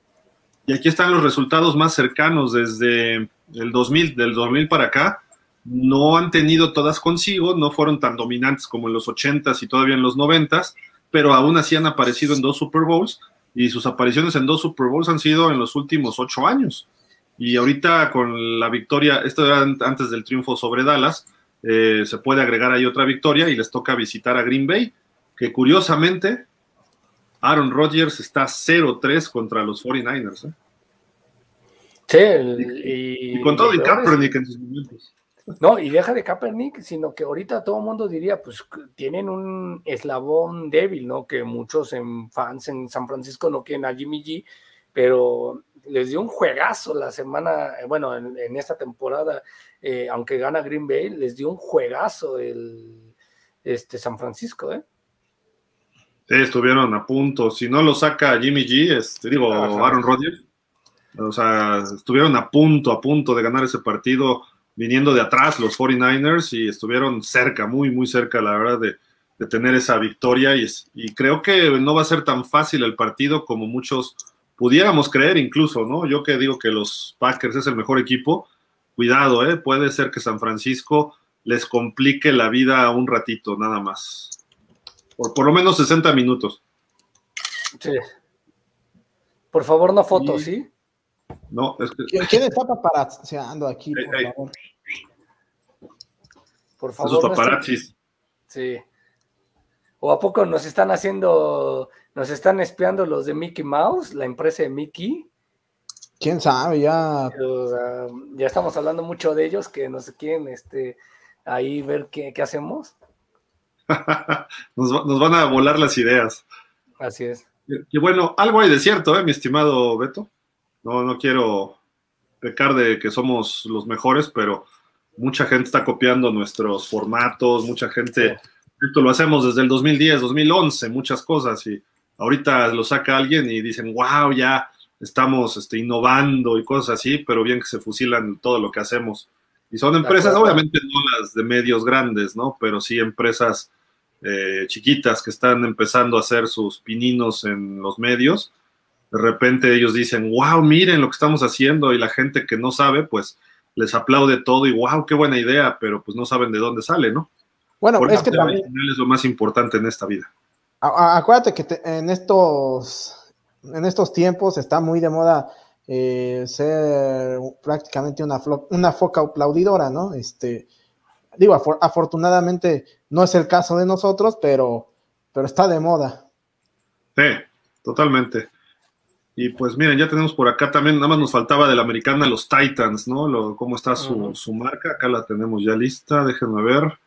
Y aquí están los resultados más cercanos desde el 2000, del 2000 para acá. No han tenido todas consigo, no fueron tan dominantes como en los 80s y todavía en los 90s, pero aún así han aparecido en dos Super Bowls y sus apariciones en dos Super Bowls han sido en los últimos ocho años. Y ahorita con la victoria, esto era antes del triunfo sobre Dallas, eh, se puede agregar ahí otra victoria y les toca visitar a Green Bay, que curiosamente Aaron Rodgers está 0-3 contra los 49ers. ¿eh? Sí, y, con todo y Kaepernick en sus momentos. No, y deja de Kaepernick, sino que ahorita todo el mundo diría, pues tienen un eslabón débil, ¿no? Que muchos en fans en San Francisco no quieren a Jimmy G, pero les dio un juegazo la semana, eh, bueno, en, esta temporada, eh, aunque gana Green Bay, les dio un juegazo el este San Francisco, ¿eh? Estuvieron a punto. Si no lo saca Jimmy G, este, digo, Aaron Rodgers, o sea, estuvieron a punto, a punto de ganar ese partido viniendo de atrás los 49ers y estuvieron cerca, muy, muy cerca, la verdad, de, tener esa victoria. Y, y, creo que no va a ser tan fácil el partido como muchos pudiéramos creer incluso, ¿no? Yo que digo que los Packers es el mejor equipo, cuidado, ¿eh? Puede ser que San Francisco les complique la vida un ratito, nada más por, por lo menos 60 minutos. Sí. Por favor, no fotos, ¿sí? No, es que... ¿Quién, está paparazziando aquí, por favor? Por Esos favor. no estén- paparazzis. Sí. ¿O a poco nos están haciendo, nos están espiando los de Mickey Mouse, la empresa de Mickey? ¿Quién sabe? Ya sea, ya estamos hablando mucho de ellos que nos quieren este, ahí ver qué, qué hacemos. nos, va- nos van a volar las ideas. Así es. Y bueno, algo hay de cierto, ¿eh, mi estimado Beto? No, no quiero pecar de que somos los mejores, pero mucha gente está copiando nuestros formatos, mucha gente, esto lo hacemos desde el 2010, 2011, muchas cosas, y ahorita lo saca alguien y dicen, wow, ya estamos este, innovando y cosas así, pero bien que se fusilan todo lo que hacemos. Y son empresas, obviamente no las de medios grandes, ¿no? Pero sí empresas eh, chiquitas que están empezando a hacer sus pininos en los medios. De repente ellos dicen, wow, miren lo que estamos haciendo y la gente que no sabe, pues les aplaude todo y wow, qué buena idea, pero pues no saben de dónde sale, ¿no? Bueno, Porque es que también, es lo más importante en esta vida. acuérdate que te- en estos en estos tiempos está muy de moda eh, ser prácticamente una, una foca aplaudidora, ¿no? Este, digo, afor- afortunadamente no es el caso de nosotros, pero, pero está de moda. Sí, totalmente. Y pues miren, ya tenemos por acá también, nada más nos faltaba de la americana los Titans, ¿no? Lo- ¿Cómo está su, su marca? Acá la tenemos ya lista, déjenme ver.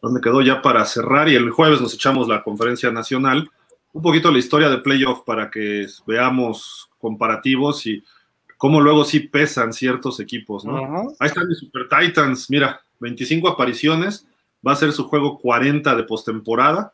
¿Dónde quedó ya para cerrar? Y el jueves nos echamos la conferencia nacional. Un poquito la historia de playoff para que veamos comparativos y cómo luego sí pesan ciertos equipos, ¿no? Ahí están mis Super Titans, mira, 25 apariciones, va a ser su juego 40 de postemporada.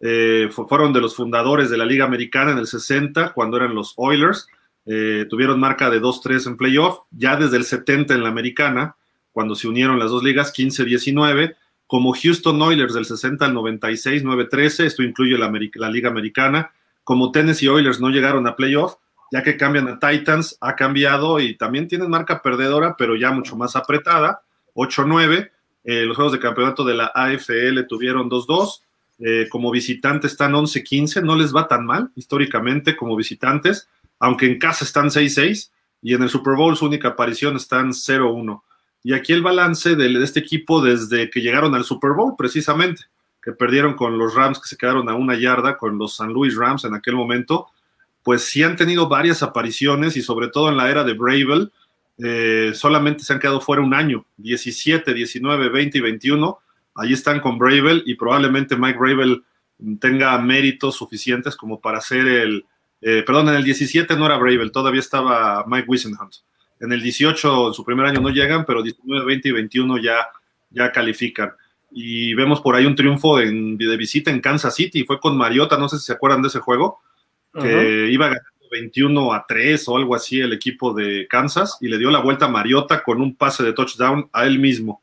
Eh, fu- fueron de los fundadores de la Liga Americana en el 60, cuando eran los Oilers. Eh, tuvieron marca de 2-3 en playoff, ya desde el 70 en la Americana, cuando se unieron las dos ligas, 15-19. Como Houston Oilers del 60 al 96, 9-13, esto incluye la, la Liga Americana. Como Tennessee Oilers no llegaron a playoff, ya que cambian a Titans, ha cambiado y también tienen marca perdedora, pero ya mucho más apretada, 8-9. Eh, los juegos de campeonato de la AFL tuvieron 2-2. Eh, como visitantes están 11-15, no les va tan mal históricamente como visitantes, aunque en casa están 6-6 y en el Super Bowl su única aparición están 0-1. Y aquí el balance de, de este equipo desde que llegaron al Super Bowl, precisamente, que perdieron con los Rams, que se quedaron a una yarda, con los San Luis Rams en aquel momento, pues sí han tenido varias apariciones y sobre todo en la era de Bravel, eh, solamente se han quedado fuera un año, 17, 19, 20 y 21. Ahí están con Bravel y probablemente Mike Bravel tenga méritos suficientes como para ser el, eh, perdón, en el 17 no era Bravel, todavía estaba Mike Wisenhunt. En el 18, en su primer año no llegan, pero 19, 20 y 21 ya, ya califican. Y vemos por ahí un triunfo en, de visita en Kansas City, fue con Mariota, no sé si se acuerdan de ese juego, que Ujú. iba ganando 21 a 3 o algo así el equipo de Kansas y le dio la vuelta a Mariota con un pase de touchdown a él mismo.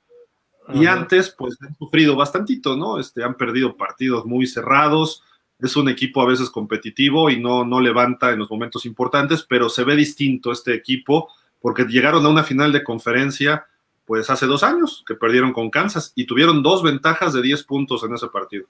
Y antes, pues han sufrido bastantito, ¿no? Este, han perdido partidos muy cerrados. Es un equipo a veces competitivo y no, no levanta en los momentos importantes, pero se ve distinto este equipo porque llegaron a una final de conferencia, pues hace dos años que perdieron con Kansas y tuvieron dos ventajas de 10 puntos en ese partido.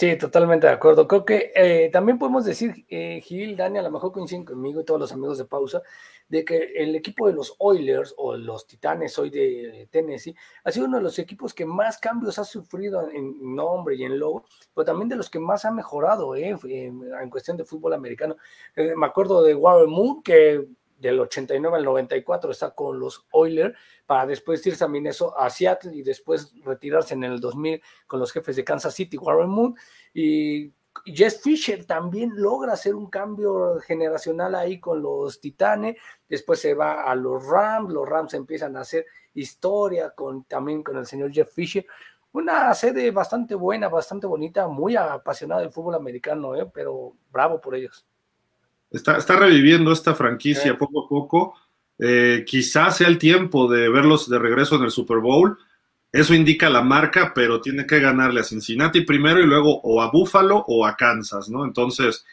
Sí, totalmente de acuerdo. Creo que eh, también podemos decir, eh, Gil, Dani, a lo mejor coinciden conmigo y todos los amigos de pausa, de que el equipo de los Oilers o los Titanes hoy de Tennessee ha sido uno de los equipos que más cambios ha sufrido en nombre y en logo, pero también de los que más ha mejorado eh, en, cuestión de fútbol americano. Eh, me acuerdo de Warren Moon, que del 89 al 94 está con los Oilers, para después irse a Minnesota, a Seattle y después retirarse en el 2000 con los jefes de Kansas City, Warren Moon. Y Jess Fisher también logra hacer un cambio generacional ahí con los Titanes, después se va a los Rams, los Rams empiezan a hacer historia con, también con el señor Jeff Fisher. Una sede bastante buena, bastante bonita, muy apasionada del fútbol americano, ¿eh? pero bravo por ellos. Está, está reviviendo esta franquicia poco a poco. Eh, quizás sea el tiempo de verlos de regreso en el Super Bowl. Eso indica la marca, pero tiene que ganarle a Cincinnati primero y luego o a Buffalo o a Kansas, ¿no? Entonces,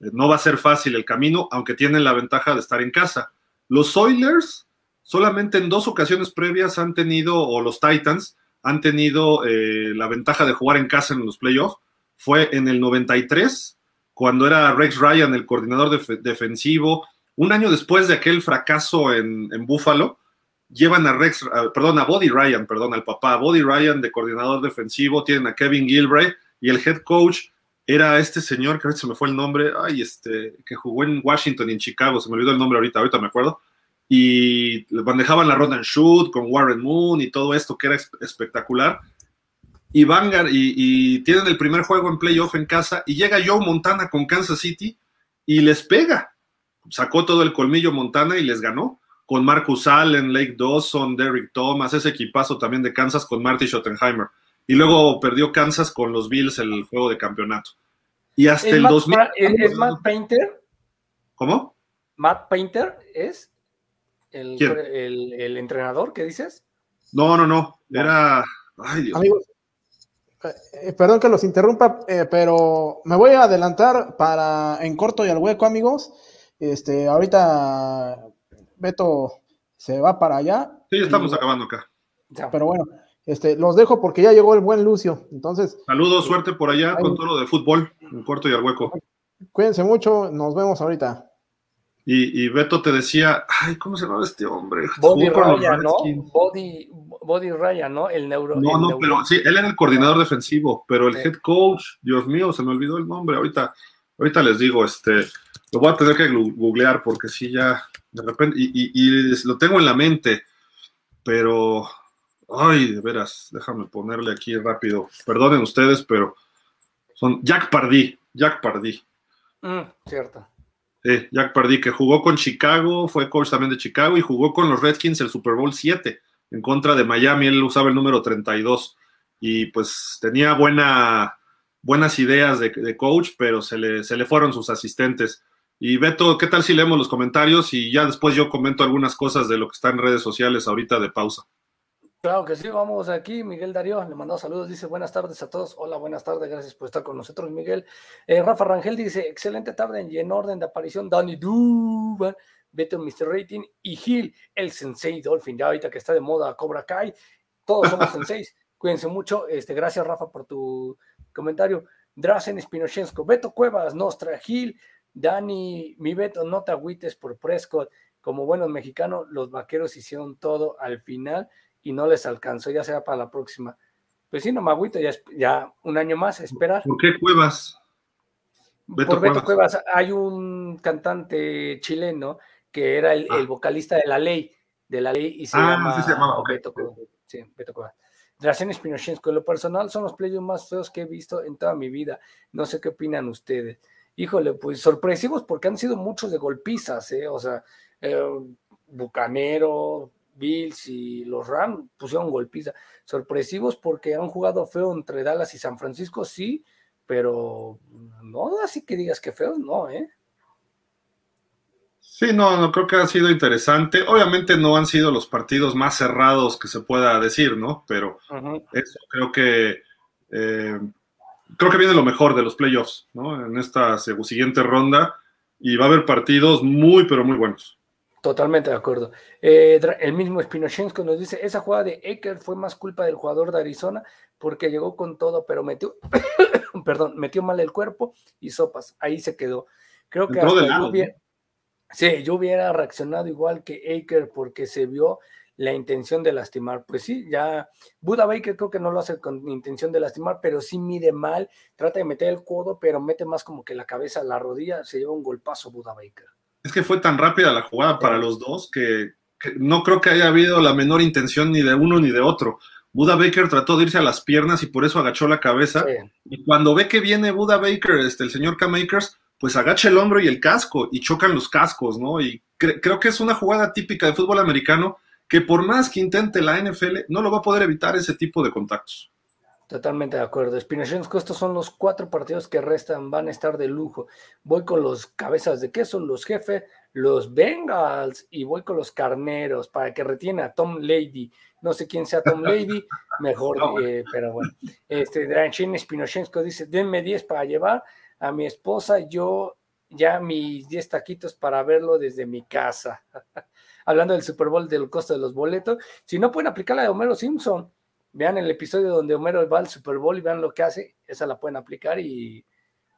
eh, no va a ser fácil el camino, aunque tienen la ventaja de estar en casa. Los Oilers solamente en dos ocasiones previas han tenido, o los Titans, han tenido eh, la ventaja de jugar en casa en los playoffs. Fue en el 93, cuando era Rex Ryan el coordinador def defensivo, un año después de aquel fracaso en, en Buffalo, llevan a Rex, perdón, a Body Ryan, perdón, al papá, Body Ryan de coordinador defensivo, tienen a Kevin Gilbray y el head coach era este señor, que ahorita se me fue el nombre, ay, este, que jugó en Washington y en Chicago, se me olvidó el nombre ahorita, ahorita me acuerdo, y manejaban la run and shoot con Warren Moon y todo esto que era espectacular. Y Vanguard, y, y tienen el primer juego en playoff en casa, y llega Joe Montana con Kansas City y les pega. Sacó todo el colmillo Montana y les ganó con Marcus Allen, Lake Dawson, Derrick Thomas, ese equipazo también de Kansas con Marty Schottenheimer. Y luego perdió Kansas con los Bills el juego de campeonato. Y hasta el Matt, 2000. ¿Es Matt Painter? ¿Cómo? ¿Matt Painter es el, ¿Quién? el, el entrenador que dices? No, no, no. Era. Ay, Dios. Amigos, eh, perdón que los interrumpa, eh, pero me voy a adelantar para en corto y al hueco, amigos. Este, ahorita Beto se va para allá. Sí, ya estamos Y- acabando acá. Ya. Pero bueno, este, los dejo porque ya llegó el buen Lucio. Entonces, Saludos, suerte por allá con todo lo de fútbol, en corto y al hueco. cuídense mucho, nos vemos ahorita. Y, y Beto te decía, ay, ¿cómo se llamaba este hombre? Body Ryan, ¿no? Body, Body Ryan, ¿no? El neuro. No, el no, neuro- pero sí, él era el coordinador defensivo, pero el Sí. head coach, Dios mío, se me olvidó el nombre. Ahorita, ahorita les digo, este, lo voy a tener que googlear porque sí, ya, de repente, y, y- y lo tengo en la mente, pero, ay, de veras, déjame ponerle aquí rápido. Perdonen ustedes, pero son Jack Pardí, Jack Pardí. Mm, cierto. Sí, Jack Pardí, que jugó con Chicago, fue coach también de Chicago y jugó con los Redskins el Super Bowl 7 en contra de Miami. Él usaba el número 32 y pues tenía buena, buenas ideas de, de coach, pero se le, se le fueron sus asistentes. Y Beto, ¿qué tal si leemos los comentarios y ya después yo comento algunas cosas de lo que está en redes sociales ahorita de pausa? Claro que sí, vamos aquí. Miguel Darío le mandó saludos, dice buenas tardes a todos. Hola, buenas tardes, gracias por estar con nosotros, Miguel. Eh, Rafa Rangel dice, excelente tarde y en orden de aparición, Danny Duban, Beto Mr. Rating y Gil, el Sensei Dolphin, ya ahorita que está de moda Cobra Kai, todos somos senseis. Cuídense mucho. Este, gracias, Rafa, por tu comentario. Drazen Spinochenko, Beto Cuevas, Nostra Gil, Dani, mi Beto, no te agüites por Prescott. Como buenos mexicanos, los vaqueros hicieron todo al final y no les alcanzó, ya será para la próxima. Pues sí, no me agüito, ya, ya un año más a esperar. ¿Por qué Cuevas? Beto Por Beto Cuevas. Cuevas hay un cantante chileno que era el, el Ah. vocalista de la ley, de la ley y se Ah, llama sí se llamaba. Beto Cuevas. Sí, Beto Cuevas. Drazen Spinochenko, en lo personal son los playoffs más feos que he visto en toda mi vida. No sé qué opinan ustedes. Híjole, pues sorpresivos porque han sido muchos de golpizas, ¿eh? O sea, eh, Bucanero, Bills y los Rams pusieron golpiza. Sorpresivos porque han jugado feo entre Dallas y San Francisco, sí, pero no así que digas que feo, no, ¿eh? Sí, no, no creo que ha sido interesante. Obviamente no han sido los partidos más cerrados que se pueda decir, ¿no? Pero eso creo que eh, creo que viene lo mejor de los playoffs, ¿no? En esta siguiente ronda y va a haber partidos muy, pero muy buenos. Totalmente de acuerdo. Eh, el mismo Spinochenko nos dice, esa jugada de Ecker fue más culpa del jugador de Arizona porque llegó con todo, pero metió, perdón, metió mal el cuerpo y sopas, ahí se quedó. Creo que hasta yo hubiera, sí, yo hubiera reaccionado igual que Ecker porque se vio la intención de lastimar. Pues sí, ya Buda Baker creo que no lo hace con intención de lastimar, pero sí mide mal, trata de meter el codo, pero mete más como que la cabeza a la rodilla, se lleva un golpazo Buda Baker. Es que fue tan rápida la jugada para los dos que, que no creo que haya habido la menor intención ni de uno ni de otro. Buda Baker trató de irse a las piernas y por eso agachó la cabeza. Sí. Y cuando ve que viene Buda Baker, este, el señor K-Makers, pues agacha el hombro y el casco y chocan los cascos, ¿no? Y cre- creo que es una jugada típica de fútbol americano que por más que intente la NFL, no lo va a poder evitar ese tipo de contactos. Totalmente de acuerdo. Spinochenko, estos son los cuatro partidos que restan, van a estar de lujo. Voy con los cabezas de queso, los jefes, los Bengals y voy con los carneros para que retiene a Tom Lady. No sé quién sea Tom Lady, mejor, No. eh, pero bueno. Este, Dranchin Spinochenko dice, denme 10 para llevar a mi esposa, yo ya mis 10 taquitos para verlo desde mi casa. Hablando del Super Bowl, del costo de los boletos. Si no pueden aplicar la de Homero Simpson, vean el episodio donde Homero va al Super Bowl y vean lo que hace, esa la pueden aplicar y,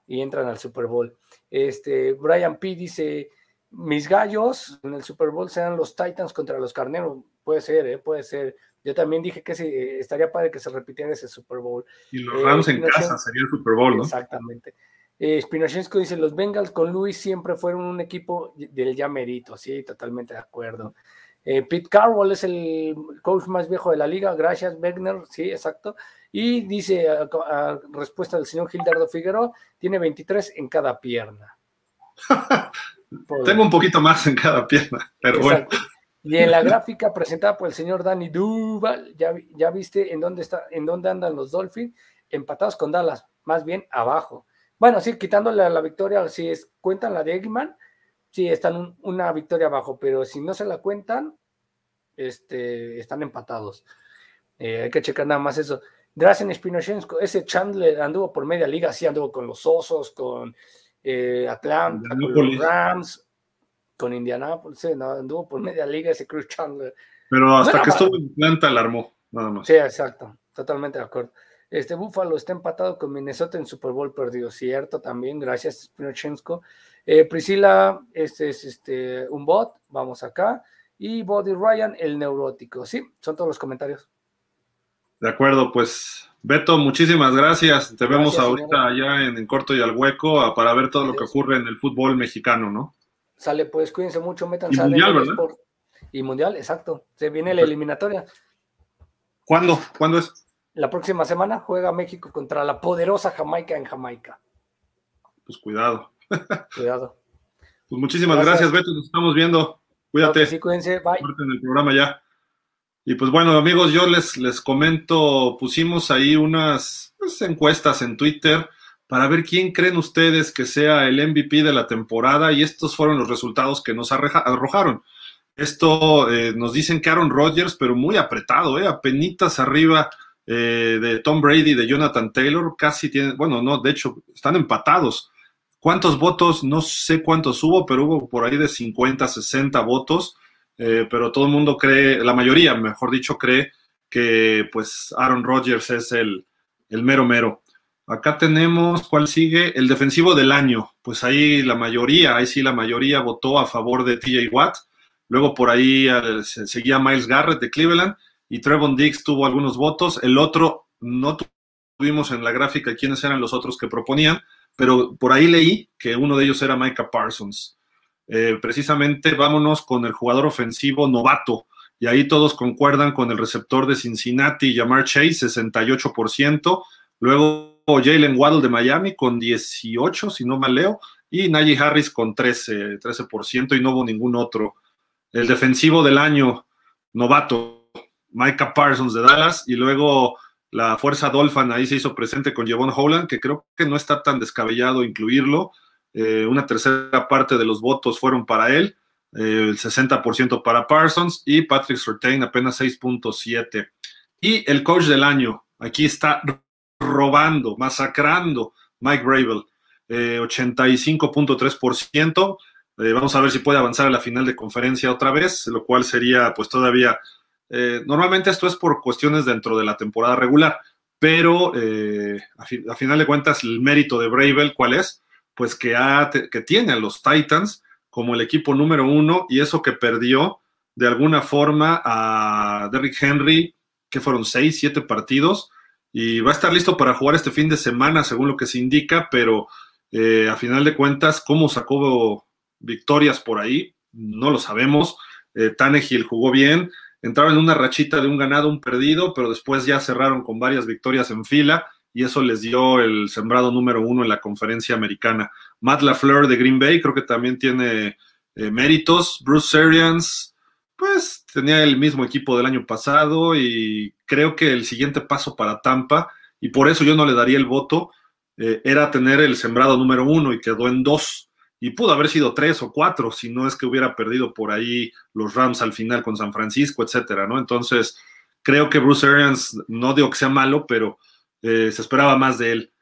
y entran al Super Bowl. Este, Brian P. dice, mis gallos en el Super Bowl sean los Titans contra los Carneros. Puede ser, ¿eh? puede ser. Yo también dije que sí, estaría padre que se repitiera ese Super Bowl. Y los Rams en casa sería el Super Bowl, ¿no? Exactamente. Eh, dice, los Bengals con Luis siempre fueron un equipo del ya merito, sí, totalmente de acuerdo. Eh, Pete Carroll es el coach más viejo de la liga, gracias Wegner, sí, exacto. Y dice, a, respuesta del señor Gildardo Figueroa, tiene 23 en cada pierna. Tengo un poquito más en cada pierna, pero bueno. Y en la gráfica presentada por el señor Danny Duval, ya, ya viste en dónde, está, en dónde andan los Dolphins, empatados con Dallas, más bien abajo. Bueno, sí, quitándole la victoria, si es, cuentan la de Eggman, sí, están una victoria abajo, pero si no se la cuentan, este, están empatados. Eh, hay que checar nada más eso. Drazen Spinochenko, ese Chandler anduvo por media liga, sí anduvo con los Osos, con eh, Atlanta, con los Rams, con Indianapolis, no, anduvo por media liga ese Chris Chandler. Pero hasta que estuvo en Atlanta alarmó, nada más. Sí, exacto, totalmente de acuerdo. Este Buffalo está empatado con Minnesota en Super Bowl perdido, cierto también, gracias Spinochenko. Eh, Priscila, este es este, un bot, vamos acá. Y Body Ryan, el neurótico. Sí, son todos los comentarios. De acuerdo, pues Beto, muchísimas gracias. Te vemos ahorita allá en, Corto y al Hueco para ver todo lo que ocurre en el fútbol mexicano, ¿no? Sale, pues cuídense mucho, métanse y mundial, ¿verdad? Y mundial, exacto. Se viene la eliminatoria. ¿Cuándo? ¿Cuándo es? La próxima semana juega México contra la poderosa Jamaica en Jamaica. Pues cuidado. Cuidado. Pues muchísimas gracias, Beto. Nos estamos viendo. Cuídate. Sí, cuídense. Bye. En el programa ya. Y pues bueno, amigos, yo les, les comento, pusimos ahí unas pues, encuestas en Twitter para ver quién creen ustedes que sea el MVP de la temporada y estos fueron los resultados que nos arrojaron. Esto eh, nos dicen que Aaron Rodgers, pero muy apretado, ¿eh? apenitas arriba eh, de Tom Brady, de Jonathan Taylor, casi tienen, bueno, no, de hecho, están empatados. ¿Cuántos votos? No sé cuántos hubo, pero hubo por ahí de 50, 60 votos. Eh, pero todo el mundo cree, la mayoría, mejor dicho, cree que pues Aaron Rodgers es el, el mero mero. Acá tenemos, ¿cuál sigue? El defensivo del año. Pues ahí la mayoría, ahí sí la mayoría votó a favor de TJ Watt. Luego por ahí eh, seguía Miles Garrett de Cleveland y Trevon Diggs tuvo algunos votos. El otro no tuvimos en la gráfica quiénes eran los otros que proponían, pero por ahí leí que uno de ellos era Micah Parsons. Eh, precisamente vámonos con el jugador ofensivo novato. Y ahí todos concuerdan con el receptor de Cincinnati, Jamar Chase, 68%. Luego Jalen Waddle de Miami con 18, si no mal leo. Y Najee Harris con 13, 13% y no hubo ningún otro. El defensivo del año, novato, Micah Parsons de Dallas. Y luego la fuerza Dolphin ahí se hizo presente con Jevon Holland, que creo que no está tan descabellado incluirlo. Eh, una tercera parte de los votos fueron para él, eh, el 60% para Parsons y Patrick Surtain apenas 6.7. Y el coach del año, aquí está robando, masacrando Mike Bravel, 85.3%. Eh, vamos a ver si puede avanzar a la final de conferencia otra vez, lo cual sería pues todavía... normalmente esto es por cuestiones dentro de la temporada regular, pero a, a, final de cuentas el mérito de Bravel, ¿cuál es? pues que, que tiene a los Titans como el equipo número uno y eso que perdió de alguna forma a Derrick Henry, que fueron seis, siete partidos, y va a estar listo para jugar este fin de semana, según lo que se indica, pero eh, a final de cuentas, ¿cómo sacó victorias por ahí? No lo sabemos. Eh, Tannehill jugó bien, entraron en una rachita de un ganado, un perdido, pero después ya cerraron con varias victorias en fila y eso les dio el sembrado número uno en la conferencia americana. Matt LaFleur de Green Bay creo que también tiene eh, méritos. Bruce Arians, pues tenía el mismo equipo del año pasado y creo que el siguiente paso para Tampa, y por eso yo no le daría el voto, eh, era tener el sembrado número uno y quedó en dos. Y pudo haber sido tres o cuatro, si no es que hubiera perdido por ahí los Rams al final con San Francisco, etcétera, ¿no? Entonces, creo que Bruce Arians, no digo que sea malo, pero eh, se esperaba más de él.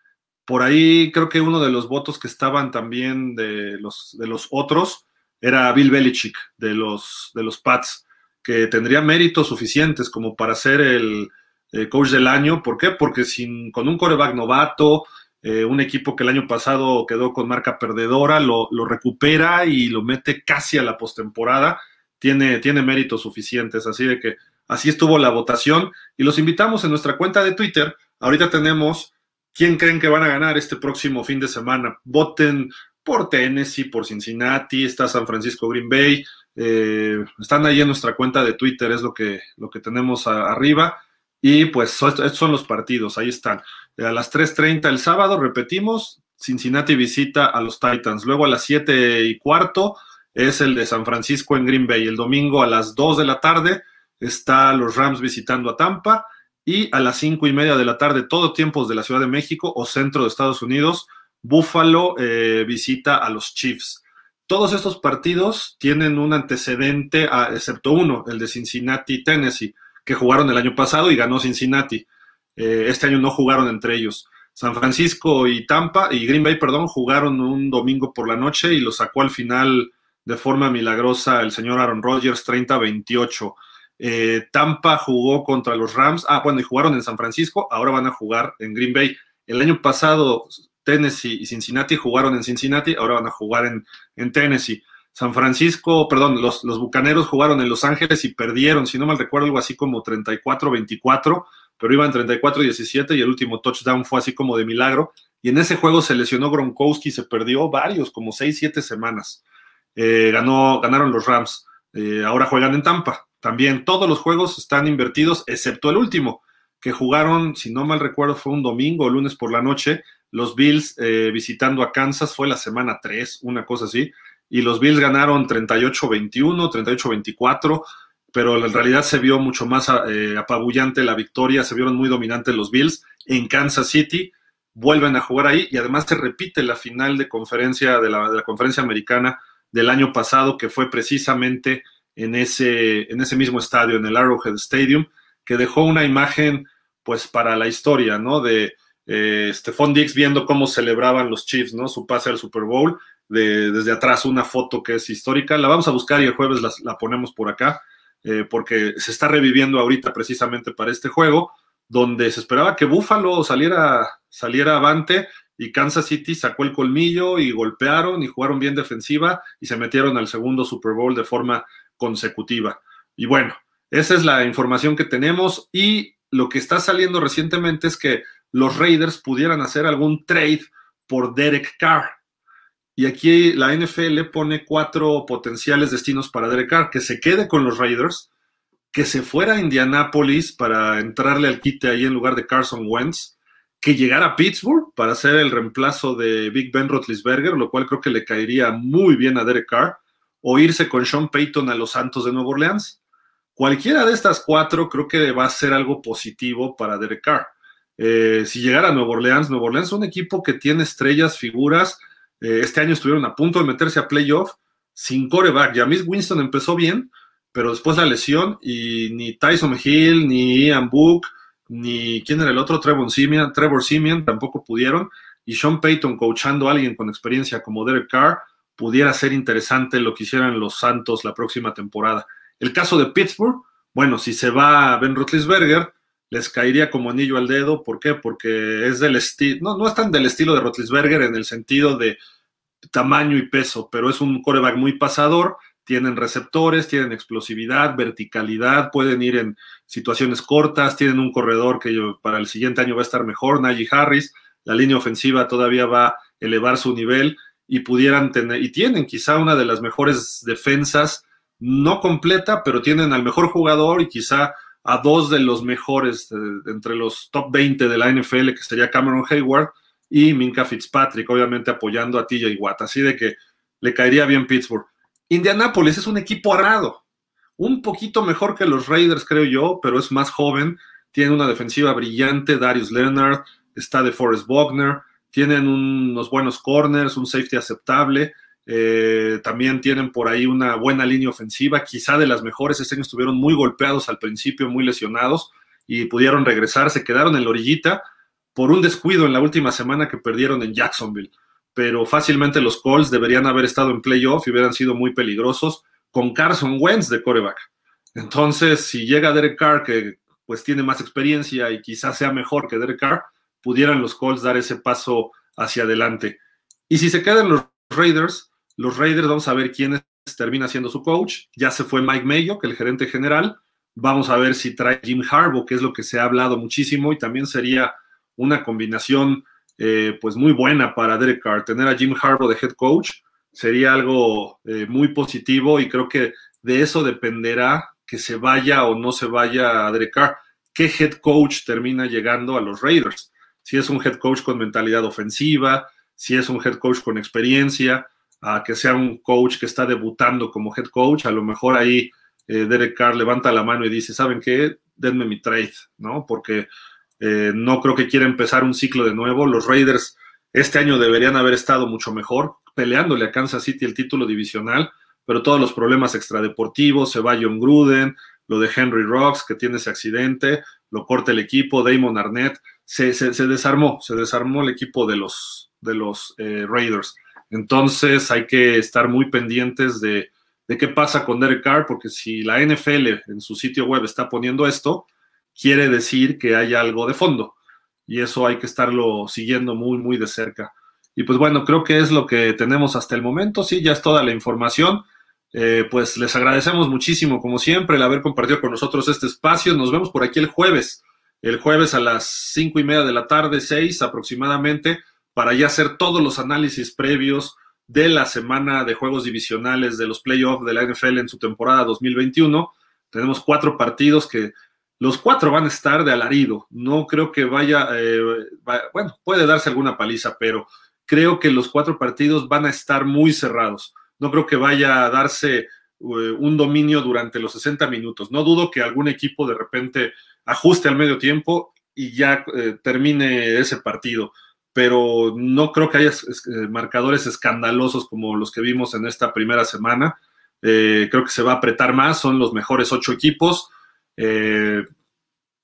Por ahí creo que uno de los votos que estaban también de los, de los otros era Bill Belichick de los, de los Pats, que tendría méritos suficientes como para ser el, coach del año. ¿Por qué? Porque sin, con un coreback novato eh, un equipo que el año pasado quedó con marca perdedora, lo, recupera y lo mete casi a la postemporada. Tiene, tiene méritos suficientes, así de que así estuvo la votación y los invitamos en nuestra cuenta de Twitter. Ahorita tenemos quién creen que van a ganar este próximo fin de semana. Voten por Tennessee, por Cincinnati, está San Francisco Green Bay. Eh, están ahí en nuestra cuenta de Twitter, es lo que, lo que tenemos arriba. Y pues estos son los partidos, ahí están. A las 3.30 el sábado, repetimos, Cincinnati visita a los Titans. Luego a las 7 y cuarto es el de San Francisco en Green Bay. El domingo a las 2 de la tarde está los Rams visitando a Tampa. Y a las 5 y media de la tarde, todo tiempos de la Ciudad de México o centro de Estados Unidos, Buffalo eh, visita a los Chiefs. Todos estos partidos tienen un antecedente, excepto uno, el de Cincinnati, Tennessee que jugaron el año pasado y ganó Cincinnati. Eh, este año no jugaron entre ellos. San Francisco y Tampa y Green Bay, perdón, jugaron un domingo por la noche y lo sacó al final de forma milagrosa el señor Aaron Rodgers 30-28. Eh, Tampa jugó contra los Rams. Ah, bueno, y jugaron en San Francisco, ahora van a jugar en Green Bay. El año pasado Tennessee y Cincinnati jugaron en Cincinnati, ahora van a jugar en, en Tennessee. San Francisco, perdón, los, los Bucaneros jugaron en Los Ángeles y perdieron, si no mal recuerdo, algo así como 34-24, pero iban 34-17 y el último touchdown fue así como de milagro. Y en ese juego se lesionó Gronkowski, se perdió varios, como 6-7 semanas. Eh, ganó, ganaron los Rams. Eh, ahora juegan en Tampa. También todos los juegos están invertidos, excepto el último, que jugaron, si no mal recuerdo, fue un domingo o lunes por la noche. Los Bills eh, visitando a Kansas fue la semana 3, una cosa así y los Bills ganaron 38-21, 38-24, pero en realidad se vio mucho más eh, apabullante la victoria, se vieron muy dominantes los Bills en Kansas City, vuelven a jugar ahí y además se repite la final de conferencia de la, conferencia americana del año pasado que fue precisamente en ese, en ese mismo estadio, en el Arrowhead Stadium, que dejó una imagen pues para la historia, ¿no? De eh, Stephon Diggs viendo cómo celebraban los Chiefs, ¿no? Su pase al Super Bowl desde atrás una foto que es histórica. La vamos a buscar y el jueves la, ponemos por acá, eh, porque se está reviviendo ahorita precisamente para este juego, donde se esperaba que Buffalo saliera, saliera avante y Kansas City sacó el colmillo y golpearon y jugaron bien defensiva y se metieron al segundo Super Bowl de forma consecutiva. Y bueno, esa es la información que tenemos y lo que está saliendo recientemente es que los Raiders pudieran hacer algún trade por Derek Carr. Y aquí la NFL pone cuatro potenciales destinos para Derek Carr, que se quede con los Raiders, que se fuera a Indianápolis para entrarle al quite ahí en lugar de Carson Wentz, que llegara a Pittsburgh para hacer el reemplazo de Big Ben Roethlisberger, lo cual creo que le caería muy bien a Derek Carr, o irse con Sean Payton a los Santos de Nueva Orleans. Cualquiera de estas cuatro creo que va a ser algo positivo para Derek Carr. Eh, si llegara a Nueva Orleans, Nueva Orleans es un equipo que tiene estrellas, figuras, eh, este año estuvieron a punto de meterse a playoff sin coreback. Jamis Winston empezó bien, pero después la lesión y ni Tyson Hill, ni Ian Book, ni quién era el otro, Trevor Simeon, Trevor tampoco pudieron. Y Sean Payton coachando a alguien con experiencia como Derek Carr pudiera ser interesante lo que hicieran los Santos la próxima temporada. El caso de Pittsburgh, bueno, si se va Ben Roethlisberger, les caería como anillo al dedo. ¿Por qué? Porque es del estilo, no, no es tan del estilo de Rotlisberger en el sentido de tamaño y peso, pero es un coreback muy pasador. Tienen receptores, tienen explosividad, verticalidad, pueden ir en situaciones cortas, tienen un corredor que para el siguiente año va a estar mejor, Najee Harris, la línea ofensiva todavía va a elevar su nivel y pudieran tener, y tienen quizá una de las mejores defensas, no completa, pero tienen al mejor jugador y quizá a dos de los mejores entre los top 20 de la NFL, que sería Cameron Hayward y Minka Fitzpatrick, obviamente apoyando a TJ Watt. Así de que le caería bien Pittsburgh. Indianapolis es un equipo armado, un poquito mejor que los Raiders, creo yo, pero es más joven. Tiene una defensiva brillante, Darius Leonard, está de Forrest Wagner, tienen unos buenos corners, un safety aceptable. Eh, también tienen por ahí una buena línea ofensiva, quizá de las mejores. Este año estuvieron muy golpeados al principio, muy lesionados y pudieron regresar. Se quedaron en la orillita por un descuido en la última semana que perdieron en Jacksonville. Pero fácilmente los Colts deberían haber estado en playoff y hubieran sido muy peligrosos con Carson Wentz de coreback. Entonces, si llega Derek Carr, que pues tiene más experiencia y quizás sea mejor que Derek Carr, pudieran los Colts dar ese paso hacia adelante. Y si se quedan los Raiders, los Raiders vamos a ver quién termina siendo su coach. Ya se fue Mike Mayo, que es el gerente general. Vamos a ver si trae Jim Harbaugh, que es lo que se ha hablado muchísimo y también sería una combinación eh, pues muy buena para Derek Carr. Tener a Jim Harbaugh de head coach sería algo eh, muy positivo y creo que de eso dependerá que se vaya o no se vaya a Derek Carr. ¿Qué head coach termina llegando a los Raiders? Si es un head coach con mentalidad ofensiva, si es un head coach con experiencia, a que sea un coach que está debutando como head coach, a lo mejor ahí eh, Derek Carr levanta la mano y dice, ¿saben qué? Denme mi trade, ¿no? Porque eh, no creo que quiera empezar un ciclo de nuevo. Los Raiders este año deberían haber estado mucho mejor, peleándole a Kansas City el título divisional, pero todos los problemas extradeportivos, se va John Gruden, lo de Henry Rocks, que tiene ese accidente, lo corta el equipo, Damon Arnett, se, desarmó, se desarmó el equipo de los, de los eh, Raiders. Entonces hay que estar muy pendientes de, de, qué pasa con Derek Carr, porque si la NFL en su sitio web está poniendo esto, quiere decir que hay algo de fondo. Y eso hay que estarlo siguiendo muy, muy de cerca. Y pues bueno, creo que es lo que tenemos hasta el momento. Sí, ya es toda la información. Eh, pues les agradecemos muchísimo, como siempre, el haber compartido con nosotros este espacio. Nos vemos por aquí el jueves, el jueves a las cinco y media de la tarde, seis aproximadamente, para ya hacer todos los análisis previos de la semana de juegos divisionales de los playoffs de la NFL en su temporada 2021. Tenemos cuatro partidos que los cuatro van a estar de alarido. No creo que vaya, eh, bueno, puede darse alguna paliza, pero creo que los cuatro partidos van a estar muy cerrados no creo que vaya a darse eh, un dominio durante los 60 minutos. No dudo que algún equipo de repente ajuste al medio tiempo y ya eh, termine ese partido, pero no creo que haya eh, marcadores escandalosos como los que vimos en esta primera semana. creo que se va a apretar más, son los mejores ocho equipos.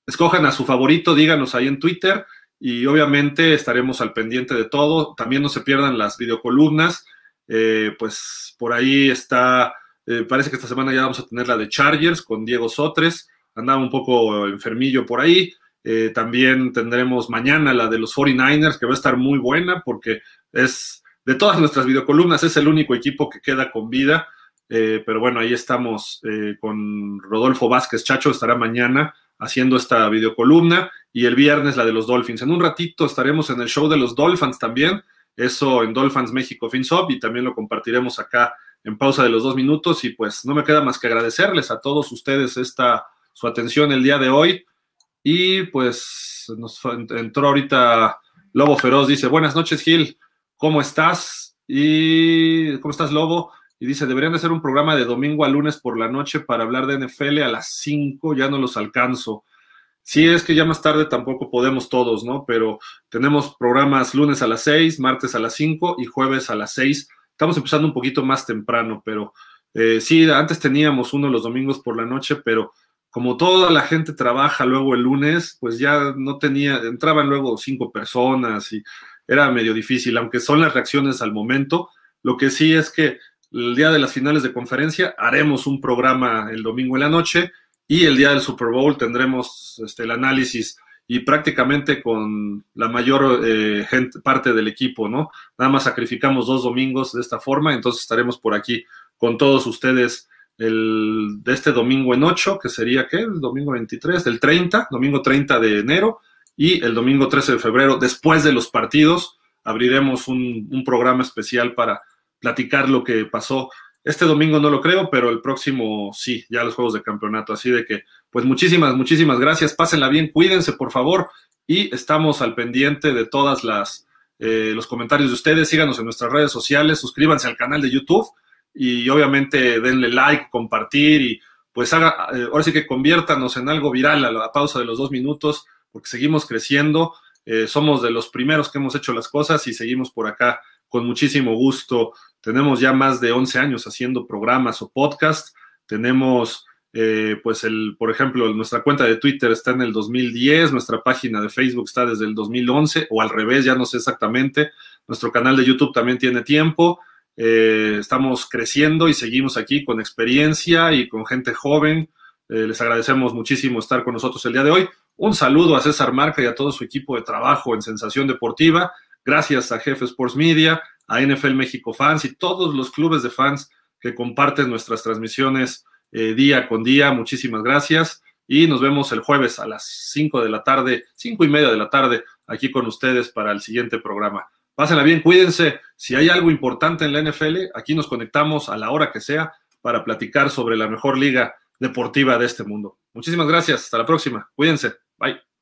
escojan a su favorito, díganos ahí en Twitter y obviamente estaremos al pendiente de todo. También no se pierdan las videocolumnas eh, pues por ahí está, eh, parece que esta semana ya vamos a tener la de Chargers con Diego Sotres, andaba un poco enfermillo por ahí. Eh, también tendremos mañana la de los 49ers, que va a estar muy buena porque es de todas nuestras videocolumnas, es el único equipo que queda con vida. pero bueno, ahí estamos con Rodolfo Vázquez Chacho, estará mañana haciendo esta videocolumna y el viernes la de los Dolphins. En un ratito estaremos en el show de los Dolphins también eso en Dolphins México FinSop y también lo compartiremos acá en pausa de los dos minutos y pues no me queda más que agradecerles a todos ustedes esta su atención el día de hoy y pues nos entró ahorita Lobo Feroz, dice buenas noches Gil, ¿cómo estás? Y ¿cómo estás Lobo? Y dice, deberían de hacer un programa de domingo a lunes por la noche para hablar de NFL a las 5, ya no los alcanzo. Sí, es que ya más tarde tampoco podemos todos, ¿no? Pero tenemos programas lunes a las 6, martes a las 5 y jueves a las 6. Estamos empezando un poquito más temprano, pero eh, sí, antes teníamos uno los domingos por la noche, pero como toda la gente trabaja luego el lunes, pues ya no tenía, entraban luego cinco personas y era medio difícil, aunque son las reacciones al momento. Lo que sí es que el día de las finales de conferencia haremos un programa el domingo en la noche y el día del Super Bowl tendremos este, el análisis y prácticamente con la mayor eh, parte del equipo, ¿no? Nada más sacrificamos dos domingos de esta forma, entonces estaremos por aquí con todos ustedes el, de este domingo en 8, que sería, ¿qué? El domingo 23, del 30, domingo 30 de enero, y el domingo 13 de febrero, después de los partidos, abriremos un, un programa especial para platicar lo que pasó este domingo no lo creo, pero el próximo sí, ya los juegos de campeonato. Así de que, pues muchísimas, muchísimas gracias. Pásenla bien, cuídense, por favor. Y estamos al pendiente de todas las eh, los comentarios de ustedes. Síganos en nuestras redes sociales, suscríbanse al canal de YouTube y obviamente denle like, compartir y pues haga, eh, ahora sí que conviértanos en algo viral a la pausa de los dos minutos, porque seguimos creciendo. Eh, somos de los primeros que hemos hecho las cosas y seguimos por acá con muchísimo gusto tenemos ya más de 11 años haciendo programas o podcasts. Tenemos, eh, pues, el, por ejemplo, nuestra cuenta de Twitter está en el 2010, nuestra página de Facebook está desde el 2011, o al revés, ya no sé exactamente. Nuestro canal de YouTube también tiene tiempo. Eh, estamos creciendo y seguimos aquí con experiencia y con gente joven. Eh, les agradecemos muchísimo estar con nosotros el día de hoy. Un saludo a César Marca y a todo su equipo de trabajo en Sensación Deportiva. Gracias a Jefe Sports Media, a NFL México Fans y todos los clubes de fans que comparten nuestras transmisiones eh, día con día. Muchísimas gracias y nos vemos el jueves a las 5 de la tarde, cinco y media de la tarde, aquí con ustedes para el siguiente programa. Pásenla bien, cuídense. Si hay algo importante en la NFL, aquí nos conectamos a la hora que sea para platicar sobre la mejor liga deportiva de este mundo. Muchísimas gracias. Hasta la próxima. Cuídense. Bye.